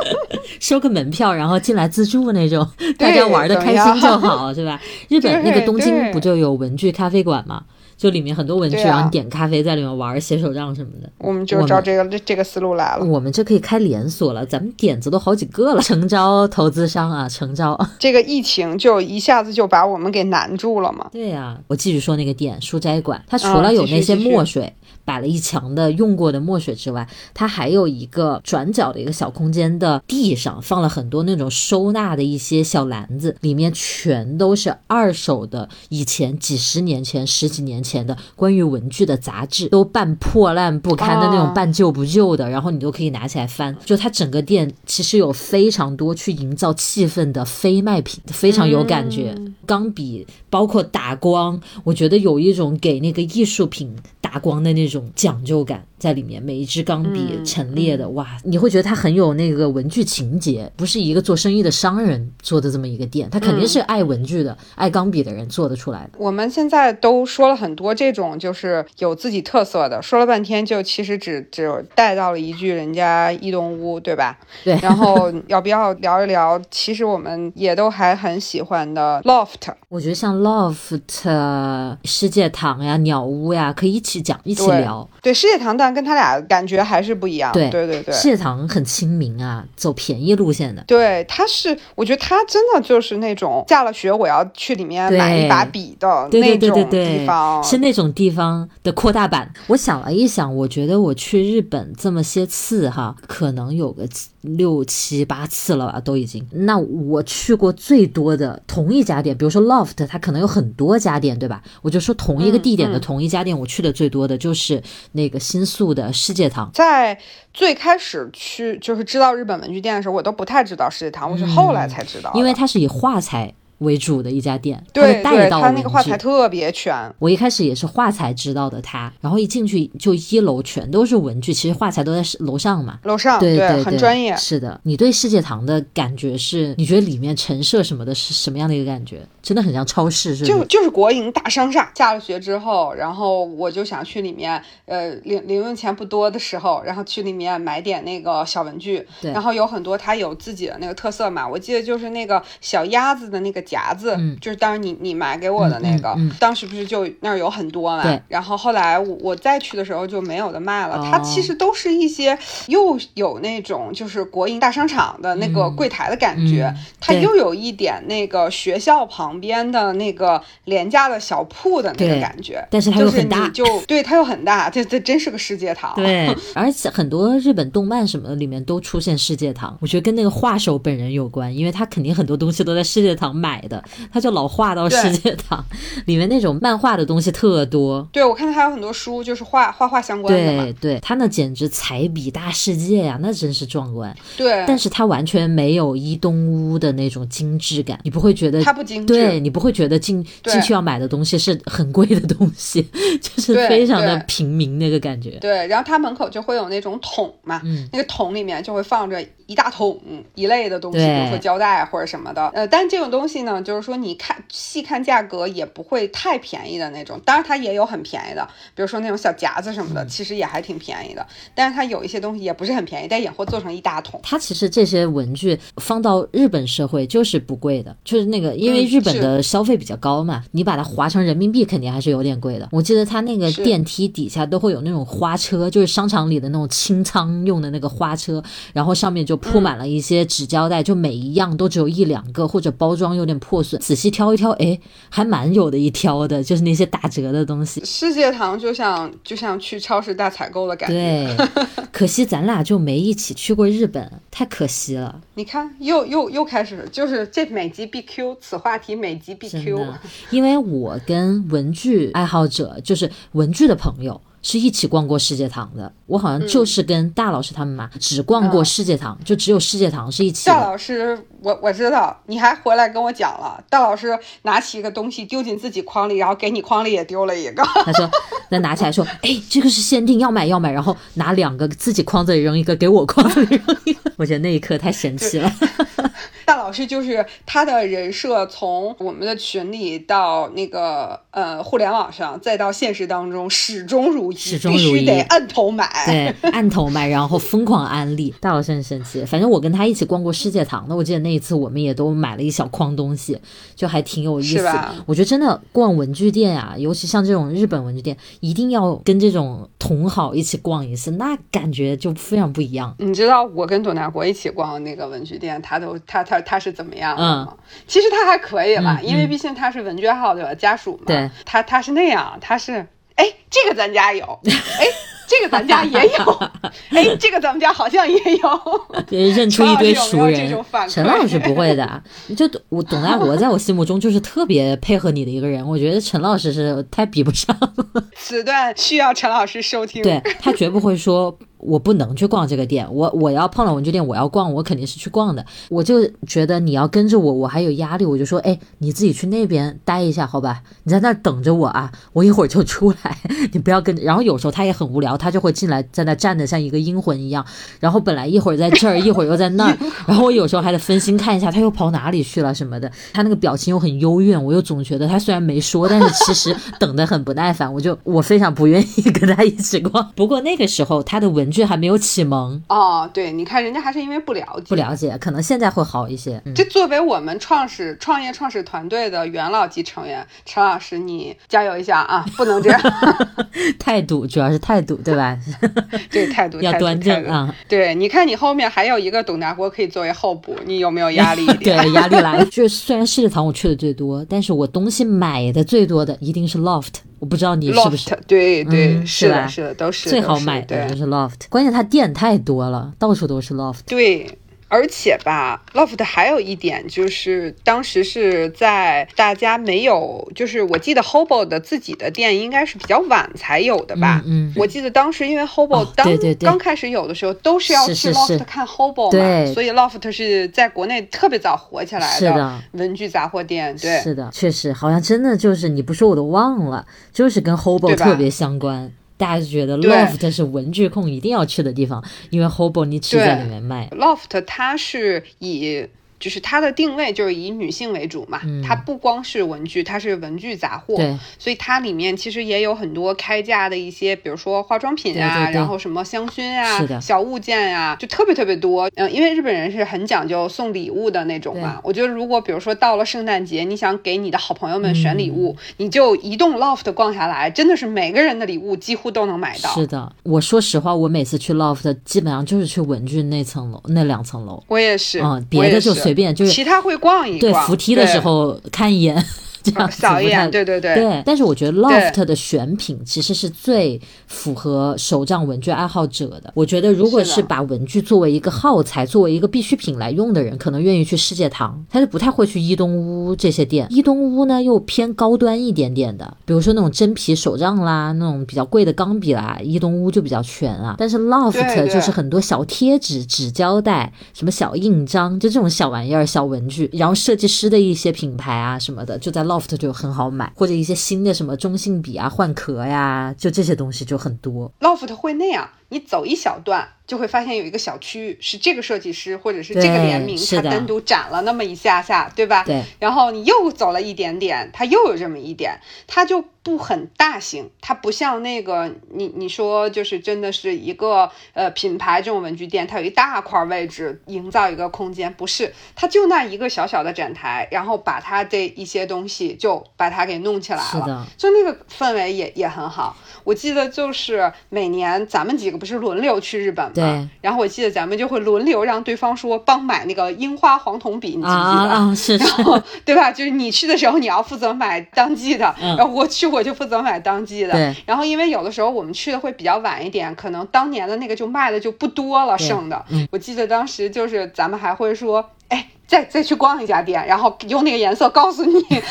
[laughs] 收个门票然后进来自助那种，大家玩的开心就好，是吧？日本那个东京不就有文具咖啡馆吗？就里面很多文具，然后你点咖啡在里面玩，写手账什么的。我们就照这个这个思路来了。我们这可以开连锁了，咱们点子都好几个了。诚招投资商啊，诚招。这个疫情就一下子就把我们给难住了嘛。对呀，我继续说那个店书斋馆，它除了有那些墨水。摆了一墙的用过的墨水之外，它还有一个转角的一个小空间的地上放了很多那种收纳的一些小篮子，里面全都是二手的，以前几十年前、十几年前的关于文具的杂志，都半破烂不堪的那种半旧不旧的，然后你都可以拿起来翻。就它整个店其实有非常多去营造气氛的非卖品，非常有感觉。钢笔包括打光，我觉得有一种给那个艺术品打光的那种。种讲究感。在里面，每一支钢笔陈列的哇，你会觉得它很有那个文具情节，不是一个做生意的商人做的这么一个店，他肯定是爱文具的、爱钢笔的人做得出来的。我们现在都说了很多这种就是有自己特色的，说了半天就其实只只带到了一句人家伊东屋，对吧？对。然后要不要聊一聊？其实我们也都还很喜欢的 loft。我觉得像 loft、世界堂呀、鸟屋呀，可以一起讲，一起聊。对世界堂，但跟他俩感觉还是不一样。对对对，对，谢堂很亲民啊，走便宜路线的。对，他是，我觉得他真的就是那种下了学我要去里面买一把笔的那种地方，是那种地方的扩大版。我想了一想，我觉得我去日本这么些次哈，可能有个。六七八次了吧，都已经。那我去过最多的同一家店，比如说 Loft，它可能有很多家店，对吧？我就说同一个地点的同一家店，我去的最多的就是那个新宿的世界堂。在最开始去就是知道日本文具店的时候，我都不太知道世界堂，我是后来才知道，因为它是以画材。为主的一家店，对对，他那个画材特别全。我一开始也是画材知道的他，然后一进去就一楼全都是文具，其实画材都在楼上嘛。楼上对对，很专业。是的，你对世界堂的感觉是？你觉得里面陈设什么的是什么样的一个感觉？真的很像超市，是就就是国营大商厦。下了学之后，然后我就想去里面，呃，零零用钱不多的时候，然后去里面买点那个小文具。对。然后有很多它有自己的那个特色嘛，我记得就是那个小鸭子的那个夹子。嗯。就是当时你你买给我的那个，当时不是就那儿有很多嘛？然后后来我我再去的时候就没有的卖了。它其实都是一些又有那种就是国营大商场的那个柜台的感觉，它又有一点那个学校旁边的那个廉价的小铺的那个感觉。但是它又很大，就对它又很大，这这真是个世界堂。对，而且很多日本动漫什么的里面都出现世界堂，我觉得跟那个画手本人有关，因为他肯定很多东西都在世界堂买的，他就。老画到世界堂 [laughs] 里面那种漫画的东西特多，对我看他还有很多书，就是画画画相关的。对对，他那简直彩笔大世界呀，那真是壮观。对，但是他完全没有伊东屋的那种精致感，你不会觉得他不精致，对你不会觉得进进去要买的东西是很贵的东西，[laughs] 就是非常的平民那个感觉。对，然后他门口就会有那种桶嘛，那个桶里面就会放着一大桶一类的东西，比如说胶带或者什么的。呃，但这种东西呢，就是说你看。看细看价格也不会太便宜的那种，当然它也有很便宜的，比如说那种小夹子什么的，其实也还挺便宜的。但是它有一些东西也不是很便宜，但也会做成一大桶。它其实这些文具放到日本社会就是不贵的，就是那个因为日本的消费比较高嘛，你把它划成人民币肯定还是有点贵的。我记得它那个电梯底下都会有那种花车，就是商场里的那种清仓用的那个花车，然后上面就铺满了一些纸胶带，就每一样都只有一两个，或者包装有点破损，仔细。挑一挑，哎，还蛮有的一挑的，就是那些打折的东西。世界堂就像就像去超市大采购的感觉。对，[laughs] 可惜咱俩就没一起去过日本，太可惜了。你看，又又又开始，就是这每集必 Q，此话题每集必 Q。因为我跟文具爱好者，就是文具的朋友。是一起逛过世界堂的，我好像就是跟大老师他们嘛，只逛过世界堂，就只有世界堂是一起。大老师，我我知道，你还回来跟我讲了，大老师拿起一个东西丢进自己筐里，然后给你筐里也丢了一个。他说，那拿起来说，哎，这个是限定，要买要买，然后拿两个自己筐子里扔一个，给我筐子里扔一个。[laughs] 我觉得那一刻太神奇了。大老师就是他的人设，从我们的群里到那个呃互联网上，再到现实当中，始终如一，始终如一，得按头买，对，按头买，然后疯狂安利。大老师很神奇，反正我跟他一起逛过世界堂的，我记得那一次我们也都买了一小筐东西，就还挺有意思。我觉得真的逛文具店啊，尤其像这种日本文具店，一定要跟这种同好一起逛一次，那感觉就非常不一样。你知道我跟董大国一起逛那个文具店，他都他他。他是怎么样的吗？其实他还可以了，因为毕竟他是文娟号的家属嘛。对，他他是那样，他是哎，这个咱家有，[laughs] 哎，这个咱家也有，[laughs] 哎，这个咱们家好像也有，[laughs] 认出一堆熟人。[laughs] 陈老师不会的，就我董大国在我心目中就是特别配合你的一个人，我觉得陈老师是太比不上了。此段需要陈老师收听，对他绝不会说。我不能去逛这个店，我我要碰到文具店，我要逛，我肯定是去逛的。我就觉得你要跟着我，我还有压力，我就说，哎，你自己去那边待一下，好吧？你在那儿等着我啊，我一会儿就出来，你不要跟。然后有时候他也很无聊，他就会进来，在那站着像一个阴魂一样。然后本来一会儿在这儿，一会儿又在那儿，[laughs] 然后我有时候还得分心看一下他又跑哪里去了什么的。他那个表情又很幽怨，我又总觉得他虽然没说，但是其实等得很不耐烦。我就我非常不愿意跟他一起逛。[laughs] 不过那个时候他的文。具还没有启蒙哦，对，你看人家还是因为不了解，不了解，可能现在会好一些。这作为我们创始创业创始团队的元老级成员，陈老师，你加油一下啊！不能这样，[laughs] 态度主要是态度，对吧？[laughs] 这个，态度要端正啊！对，你看你后面还有一个董大国可以作为候补，你有没有压力？[laughs] 对，压力来了。就是虽然世界堂我去的最多，但是我东西买的最多的一定是 Loft。我不知道你是不是 Loft，对对，嗯是的，是的，都是最好买的就对是 Loft，关键它店太多了，到处都是 Loft。对。而且吧，Loft 还有一点就是，当时是在大家没有，就是我记得 Hobo 的自己的店应该是比较晚才有的吧。嗯嗯我记得当时因为 Hobo 哦当、刚开始有的时候都是要去 Loft 看 Hobo 嘛，对所以 Loft 是在国内特别早火起来是的文具杂货店。对，是的，确实好像真的就是你不说我都忘了，就是跟 Hobo 特别相关。大家就觉得 Loft 是文具控一定要去的地方，因为 Hobo 你只在里面卖。Loft 它是以就是它的定位就是以女性为主嘛，嗯。它不光是文具，它是文具杂货，对，所以它里面其实也有很多开价的一些，比如说化妆品啊，对对对。然后什么香薰啊小物件呀、就特别特别多。嗯，因为日本人是很讲究送礼物的那种嘛，我觉得如果比如说到了圣诞节，你想给你的好朋友们选礼物，嗯。你就一栋 Loft 逛下来，真的是每个人的礼物几乎都能买到。是的，我说实话，我每次去 Loft 基本上就是去文具那层楼那两层楼，我也是，嗯，我别的也就是随便，就是其他会逛一对，扶梯的时候看一眼。这样子扫一太对对对对，但是我觉得 Loft 的选品其实是最符合手账文具爱好者的。我觉得如果是把文具作为一个耗材、作为一个必需品来用的人，可能愿意去世界堂，他就不太会去伊东屋这些店。伊东屋呢又偏高端一点点的，比如说那种真皮手账啦，那种比较贵的钢笔啦，伊东屋就比较全啊。但是 Loft 就是很多小贴纸、纸胶带、什么小印章，就这种小玩意儿、小文具，然后设计师的一些品牌啊什么的，就在 Loft oft 就很好买，或者一些新的什么中性笔啊、换壳呀，就这些东西就很多。Loft 会那样，你走一小段就会发现有一个小区域是这个设计师或者是这个联名，他单独展了那么一下下，对吧？对。然后你又走了一点点，它又有这么一点，它就不很大型，它不像那个你你说就是真的是一个呃品牌这种文具店，它有一大块位置营造一个空间，不是，它就那一个小小的展台，然后把它这一些东西就把它给弄起来了。就那个氛围也也很好。我记得就是每年咱们几个不是轮流去日本吗，对。然后我记得咱们就会轮流让对方说帮买那个樱花黄铜笔，你记不记得？啊啊，是是，对吧？就是你去的时候你要负责买当季的，嗯、然后我去我就负责买当季的。对。然后因为有的时候我们去的会比较晚一点，可能当年的那个就卖的就不多了，剩的。嗯、我记得当时就是咱们还会说，哎。再再去逛一家店，然后用那个颜色告诉你。对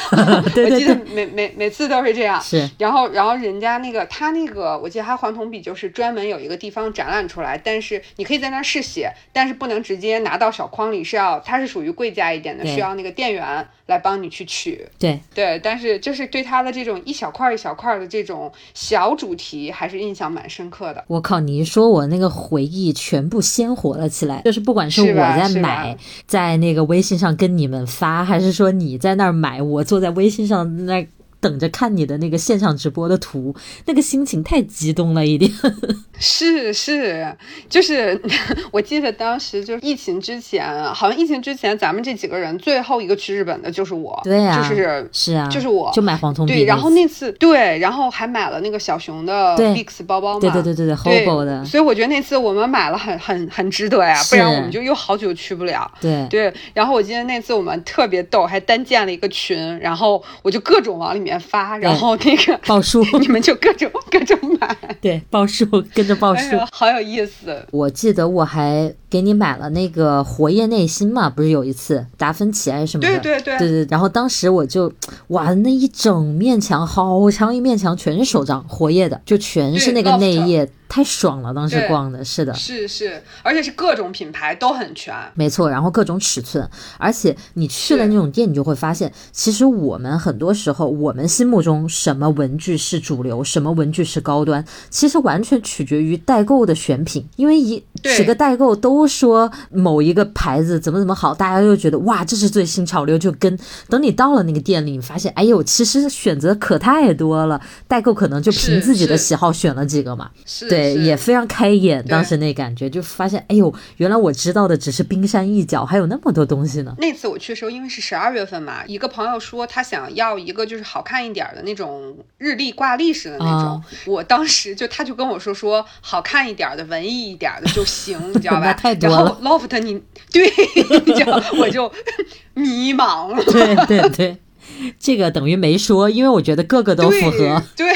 对对我记得每每每次都是这样。是。然后然后人家那个他那个，我记得他黄铜笔就是专门有一个地方展览出来，但是你可以在那儿试写，但是不能直接拿到小筐里，是要它是属于贵价一点的，需要那个店员来帮你去取。对对，但是就是对他的这种一小块一小块的这种小主题，还是印象蛮深刻的。我靠，你一说我那个回忆全部鲜活了起来，就是不管是我在买，在在那个。微信上跟你们发，还是说你在那儿买？我坐在微信上那等着看你的那个现场直播的图，那个心情太激动了一点。[laughs] 是是，就是 [laughs] 我记得当时就是疫情之前，好像疫情之前咱们这几个人最后一个去日本的就是我，对呀、啊，就是是啊，就是我就买黄铜笔。对，然后那次对，然后还买了那个小熊的 Bix 包包嘛，对对对对对，Hobo 的。所以我觉得那次我们买了很很很值得呀，不然我们就又好久去不了。对对，然后我记得那次我们特别逗，还单建了一个群，然后我就各种往里面发，然后那个 [laughs] 报数，[laughs] 你们就各种 [laughs] 各种买，对，报数跟着报数。哎好有意思！我记得我还给你买了那个活页内心嘛，不是有一次达芬奇还是什么的？对对对对对。然后当时我就哇，那一整面墙，好长一面墙，全是手账活页的，就全是那个内页。太爽了！当时逛的是的，是是，而且是各种品牌都很全，没错。然后各种尺寸，而且你去了那种店，你就会发现，其实我们很多时候，我们心目中什么文具是主流，什么文具是高端，其实完全取决于代购的选品。因为一几个代购都说某一个牌子怎么怎么好，大家就觉得哇，这是最新潮流，就跟等你到了那个店里，你发现，哎呦，其实选择可太多了。代购可能就凭自己的喜好选了几个嘛，是。对，也非常开眼，当时那感觉就发现，哎呦，原来我知道的只是冰山一角，还有那么多东西呢。那次我去的时候，因为是十二月份嘛，一个朋友说他想要一个就是好看一点的那种日历挂历式的那种，啊、我当时就他就跟我说说好看一点的、文艺一点的就行，[laughs] 你知道吧？太多了。然后 Loft 你对，[laughs] 你知道我就迷茫了。对对对。这个等于没说，因为我觉得个个都符合。对，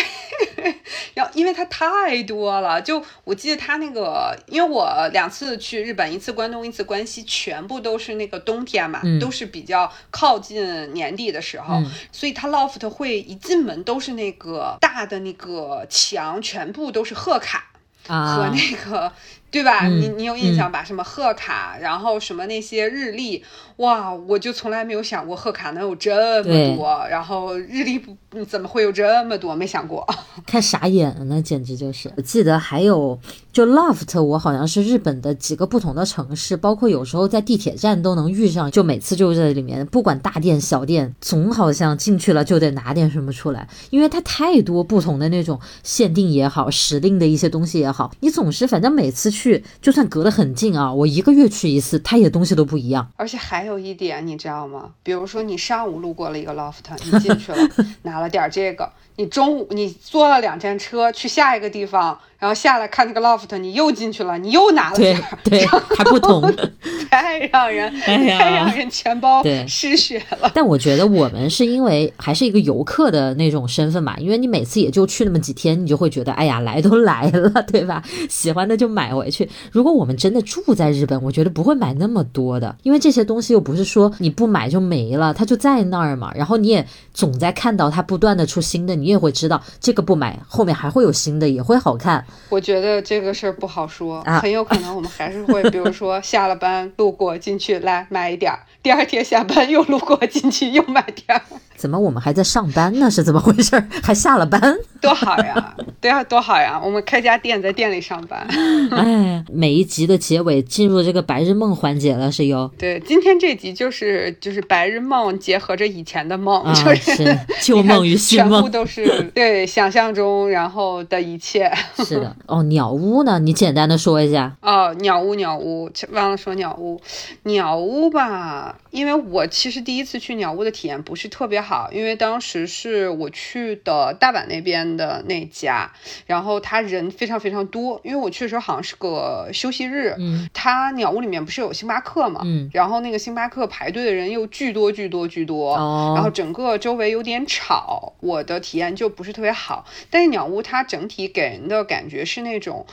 因为它太多了。就我记得它那个，因为我两次去日本，一次关东，一次关西，全部都是那个冬天嘛，都是比较靠近年底的时候，所以它 loft 会一进门都是那个大的那个墙，全部都是贺卡和那个。对吧？你你有印象吧？什么贺卡，然后什么那些日历，哇！我就从来没有想过贺卡能有这么多，然后日历不怎么会有这么多？没想过，[laughs] 看傻眼了，那简直就是。我记得还有就 loft，我好像是日本的几个不同的城市，包括有时候在地铁站都能遇上，就每次就在里面，不管大店小店，总好像进去了就得拿点什么出来，因为它太多不同的那种限定也好，时令的一些东西也好，你总是反正每次去。去，就算隔得很近啊，我一个月去一次，它也东西都不一样。而且还有一点，你知道吗？比如说你上午路过了一个 loft，你进去了，[laughs] 拿了点这个，你中午你坐了两站车去下一个地方。然后下来看那个 loft，你又进去了，你又拿了点，对，还不同，[laughs] 太让人，[laughs] 太让人钱包失血了。但我觉得我们是因为还是一个游客的那种身份嘛，因为你每次也就去那么几天，你就会觉得，哎呀，来都来了，[laughs] 对吧？喜欢的就买回去。如果我们真的住在日本，我觉得不会买那么多的，因为这些东西又不是说你不买就没了，它就在那儿嘛。然后你也总在看到它不断的出新的，你也会知道这个不买，后面还会有新的，也会好看。我觉得这个事儿不好说，很有可能我们还是会，比如说 [laughs] 下了班路过进去来买一点儿，第二天下班又路过进去又买点儿。[laughs] 怎么我们还在上班呢？是怎么回事？还下了班？多好呀！对啊，多好呀！我们开家店，在店里上班。[laughs] 哎，每一集的结尾进入这个白日梦环节了，是哟。对，今天这集就是就是白日梦结合着以前的梦，就是旧梦与新梦，全部都是对想象中然后的一切。[laughs] 是的。哦，鸟屋呢？你简单的说一下。哦，鸟屋，鸟屋，忘了说鸟屋，鸟屋吧。因为我其实第一次去鸟屋的体验不是特别好，因为当时是我去的大阪那边的那家，然后他人非常非常多。因为我去的时候好像是个休息日，嗯，他鸟屋里面不是有星巴克嘛，嗯，然后那个星巴克排队的人又巨多巨多巨多，哦，然后整个周围有点吵，我的体验就不是特别好。但是鸟屋它整体给人的感觉是那种。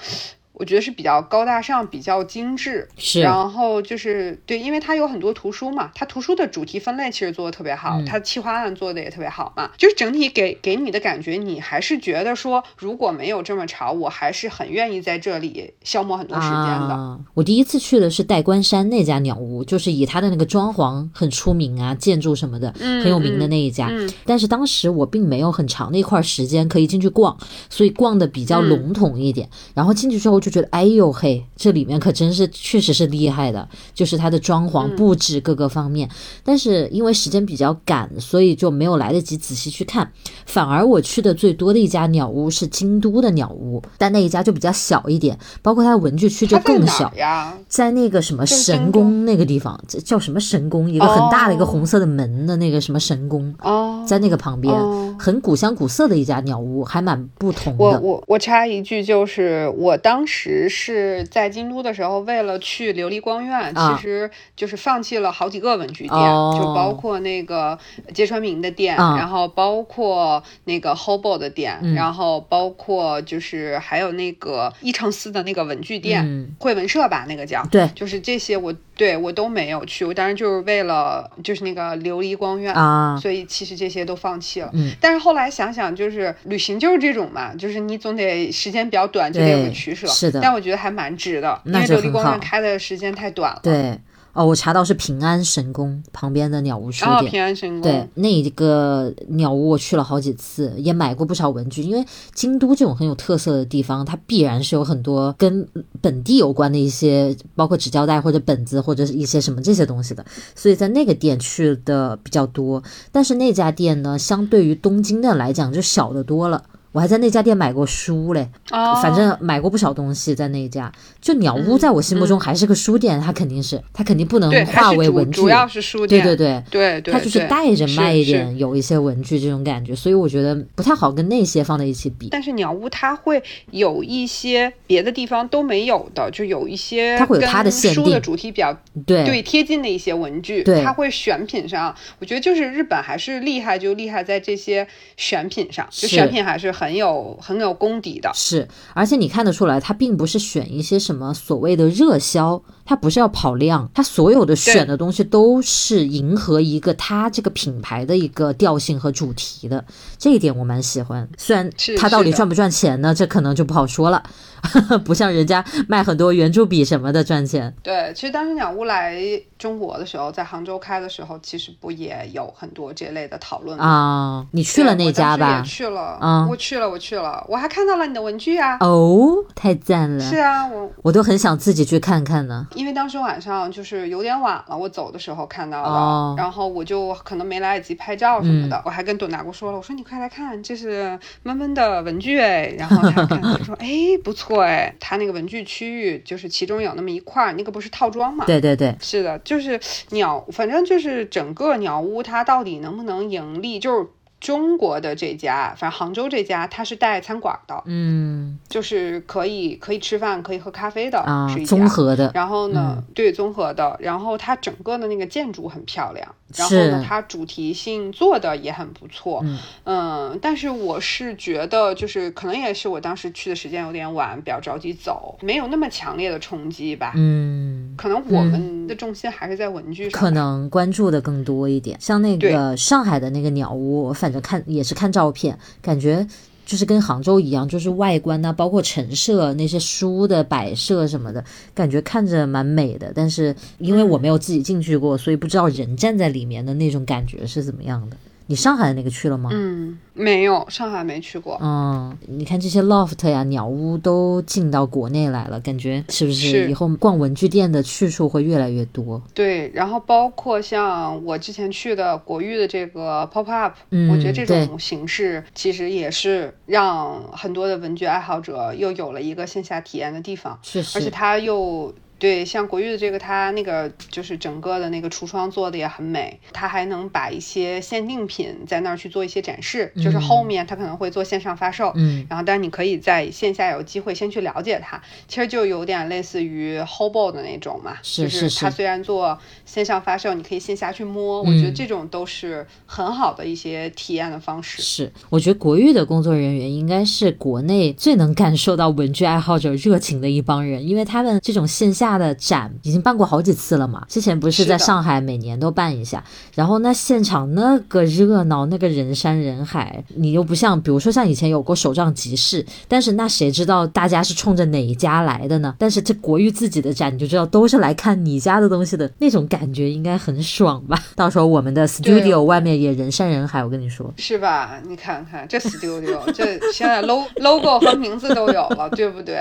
我觉得是比较高大上，比较精致，是。然后就是对，因为它有很多图书嘛，它图书的主题分类其实做的特别好，它企划案做的也特别好嘛，就是整体给给你的感觉，你还是觉得说，如果没有这么潮，我还是很愿意在这里消磨很多时间的。我第一次去的是代官山那家鸟屋，就是以它的那个装潢很出名啊，建筑什么的很有名的那一家。但是当时我并没有很长的一块时间可以进去逛，所以逛的比较笼统一点。然后进去之后。就觉得哎呦嘿，这里面可真是确实是厉害的，就是它的装潢布置各个方面。但是因为时间比较赶，所以就没有来得及仔细去看。反而我去的最多的一家鸟屋是京都的鸟屋，但那一家就比较小一点，包括它的文具区就更小呀，在那个什么神宫那个地方，叫什么神宫？一个很大的一个红色的门的那个什么神宫哦，在那个旁边，很古香古色的一家鸟屋，还蛮不同的。我我我插一句，就是我当时。时是在京都的时候，为了去琉璃光院，其实就是放弃了好几个文具店，就包括那个芥川明的店，然后包括那个 Hobo 的店，然后包括就是还有那个一乘四的那个文具店，绘文社吧，那个叫对，就是这些我对我都没有去，我当时就是为了就是那个琉璃光院啊，所以其实这些都放弃了。但是后来想想，就是旅行就是这种嘛，就是你总得时间比较短，就得有个取舍。但我觉得还蛮值的，因为琉璃光院开的时间太短了。对，哦，我查到是平安神宫旁边的鸟屋书店。平安神宫。对，那一个鸟屋我去了好几次，也买过不少文具。因为京都这种很有特色的地方，它必然是有很多跟本地有关的一些，包括纸胶带或者本子或者是一些什么这些东西的。所以在那个店去的比较多，但是那家店呢，相对于东京的来讲就小的多了。我还在那家店买过书嘞，反正买过不少东西在那一家。就鸟屋在我心目中还是个书店，它肯定是，它肯定不能化为文具，主要是书店。对对对。对，它就是带着卖一点，有一些文具这种感觉，所以我觉得不太好跟那些放在一起比。但是鸟屋它会有一些别的地方都没有的，就有一些它会有它的限定，书的主题比较对对。贴近的一些文具，它会选品上，我觉得就是日本还是厉害，就厉害在这些选品上，就选品还是很。很有很有功底的。是，而且你看得出来，他并不是选一些什么所谓的热销，他不是要跑量，它所有的选的东西都是迎合一个它这个品牌的一个调性和主题的，这一点我蛮喜欢。虽然是他到底赚不赚钱呢，这可能就不好说了，[laughs] 不像人家卖很多圆珠笔什么的赚钱。对，其实当时鸟屋来中国的时候，在杭州开的时候，其实不也有很多这类的讨论吗？啊，你去了那家吧去了，嗯我去了，我去了，我还看到了你的文具啊。哦，太赞了！是啊，我我都很想自己去看看呢。因为当时晚上就是有点晚了，我走的时候看到的，哦然后我就可能没来得及拍照什么的，我还跟董大姑说了，我说你快来看，这是闷闷的文具哎，然后他看他说 [laughs] 哎不错哎，他那个文具区域就是其中有那么一块儿，那个不是套装嘛？对对对，是的，就是鸟，反正就是整个鸟屋，它到底能不能盈利，就是中国的这家，反正杭州这家，它是带餐馆的，嗯。就是可以可以吃饭，可以喝咖啡的，啊是一，家。综。合的，然后呢，对综合的，然后它整个的那个建筑很漂亮，然后呢，它主题性做的也很不错，嗯。嗯，但是我是觉得，就是可能也是我当时去的时间有点晚，比较着急走，没有那么强烈的冲击吧。嗯。可能我们的重心还是在文具上吧，可能关注的更多一点，像那个上海的那个鸟屋，我反正看也是看照片，感觉就是跟杭州一样，就是外观呐、包括陈设那些书的摆设什么的，感觉看着蛮美的。但是因为我没有自己进去过，所以不知道人站在里面的那种感觉是怎么样的。你上海的那个去了吗？嗯，没有，上海没去过。嗯，你看这些 loft 呀、鸟屋都进到国内来了，感觉是不是是以后逛文具店的去处会越来越多？对，然后包括像我之前去的国誉的这个 pop up，、嗯我觉得这种形式其实也是让很多的文具爱好者又有了一个线下体验的地方，确实，而且它又。对，像国誉的这个，它那个就是整个的那个橱窗做的也很美，它还能把一些限定品在那儿去做一些展示，就是后面它可能会做线上发售，嗯。然后但是你可以在线下有机会先去了解它，其实就有点类似于 Hobo 的那种嘛，是就是是它虽然做线上发售，你可以线下去摸，我觉得嗯。这种都是很好的一些体验的方式。是，我觉得国誉的工作人员应该是国内最能感受到文具爱好者热情的一帮人，因为他们这种线下的展已经办过好几次了嘛。之前不是在上海每年都办一下，然后那现场那个热闹，那个人山人海，你又不像，比如说像以前有过手账集市，但是那谁知道大家是冲着哪一家来的呢？但是这国誉自己的展，你就知道都是来看你家的东西的，那种感觉应该很爽吧？[laughs] 到时候我们的 studio 外面也人山人海，我跟你说。是吧？你看看这 studio，这现在 logo logo 和名字都有了，对不对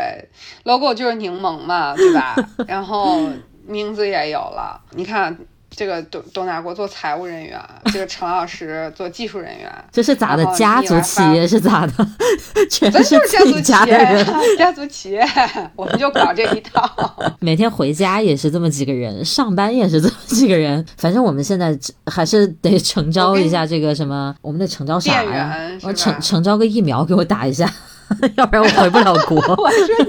？logo 就是柠檬嘛，对吧？然后名字也有了，你看。这个董董大国做财务人员，这个陈老师做技术人员，[laughs] 这是咋的家族企业是咋的？全咱是家族企业家族企业，我们就搞这一套。[laughs] 每天回家也是这么几个人，上班也是这么几个人。反正我们现在还是得诚招一下这个什么，我们得诚招啥呀我吧诚诚招个疫苗给我打一下，[laughs] 要不然我回不了国。[laughs] 我说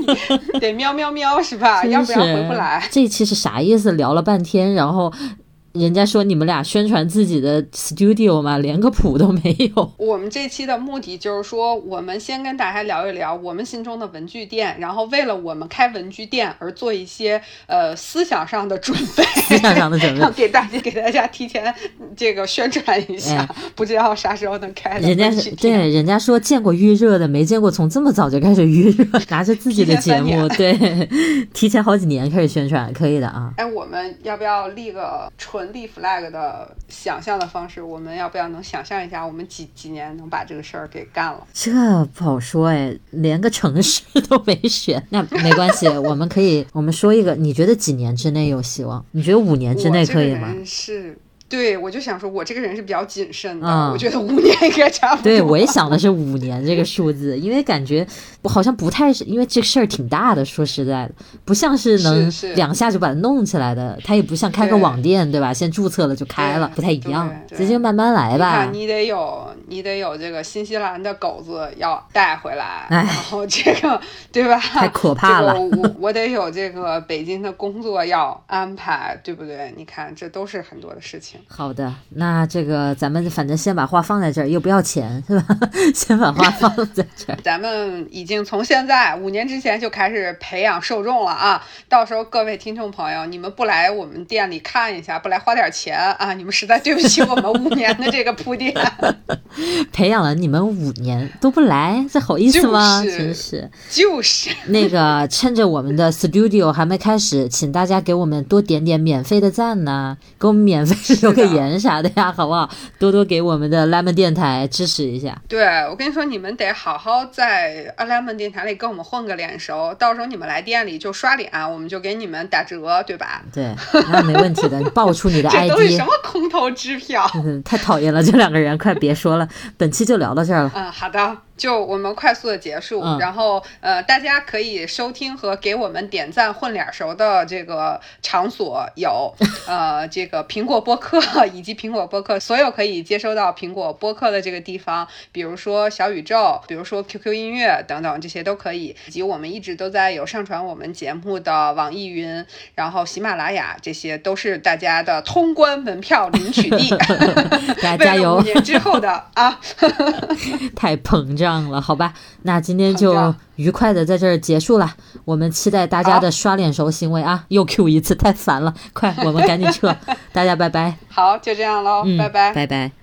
你得喵喵喵是吧？要不然回不来。这一期是啥意思？聊了半天，然后人家说你们俩宣传自己的 studio 嘛，连个谱都没有。我们这期的目的就是说，我们先跟大家聊一聊我们心中的文具店，然后为了我们开文具店而做一些呃思想上的准备，思想上的准备 [laughs] 给大家给大家提前这个宣传一下，哎不知道啥时候能开人家。是对，人家说见过预热的，没见过从这么早就开始预热，[laughs] 拿着自己的节目，对，提前好几年开始宣传，可以的啊。哎，我们要不要立个纯立 flag 的想象的方式？我们要不要能想象一下，我们几几年能把这个事儿给干了？这不好说哎，连个城市 [laughs] 都没选，那没关系，我们可以，我们说一个，你觉得几年之内有希望？你觉得五年之内可以吗是。对，我就想说，我这个人是比较谨慎的，嗯我觉得五年应该差不多。对，我也想的是五年这个数字，因为感觉我好像不太是，因为这事儿挺大的，说实在的，不像是能两下就把它弄起来的，它也不像开个网店，对吧？先注册了就开了，不太一样，直接慢慢来吧你得有，你得有这个新西兰的狗子要带回来，哎然后这个对吧？太可怕了这个我我得有这个北京的工作要安排，对不对？你看，这都是很多的事情。情。好的，那这个咱们反正先把话放在这儿，又不要钱是吧？[laughs] 先把话放在这儿。[laughs] 咱们已经从现在五年之前就开始培养受众了啊！到时候各位听众朋友，你们不来我们店里看一下，不来花点钱啊，你们实在对不起我们五年的这个铺垫。[laughs] 培养了你们五年都不来，这好意思吗？就是真是。就是那个趁着我们的 studio 还没开始，请大家给我们多点点免费的赞呐，给我们免费留个言啥的呀，好不好？[laughs] 多多给我们的 Lemon 电台支持一下。对我跟你说，你们得好好在 a l e m o n 电台里跟我们混个脸熟，到时候你们来店里就刷脸，我们就给你们打折，对吧？对，那没问题的，[laughs] 你报出你的这都是什。么空头支票？嗯，[laughs] 太讨厌了，这两个人，快别说了，本期就聊到这儿了。嗯，好的，就我们快速的结束，嗯然后呃，大家可以收听和给我们点赞混脸熟的这个场所有 [laughs] 呃这个苹果播客以及苹果播客所有可以接收到苹果播客的这个地方，比如说小宇宙，比如说 QQ 音乐等等，这些都可以，以及我们一直都在有上传我们节目的网易云，然后喜马拉雅，这些都是大家的通关门票领取地。大家加油五！年之后的啊，[laughs] 太膨胀了，好吧？那今天就愉快的在这儿结束了。我们期待大家的刷脸熟行为啊！又 Q 一次，太烦了，快，我们赶紧撤，[laughs] 大家拜拜。好，就这样喽，嗯，拜拜。拜拜。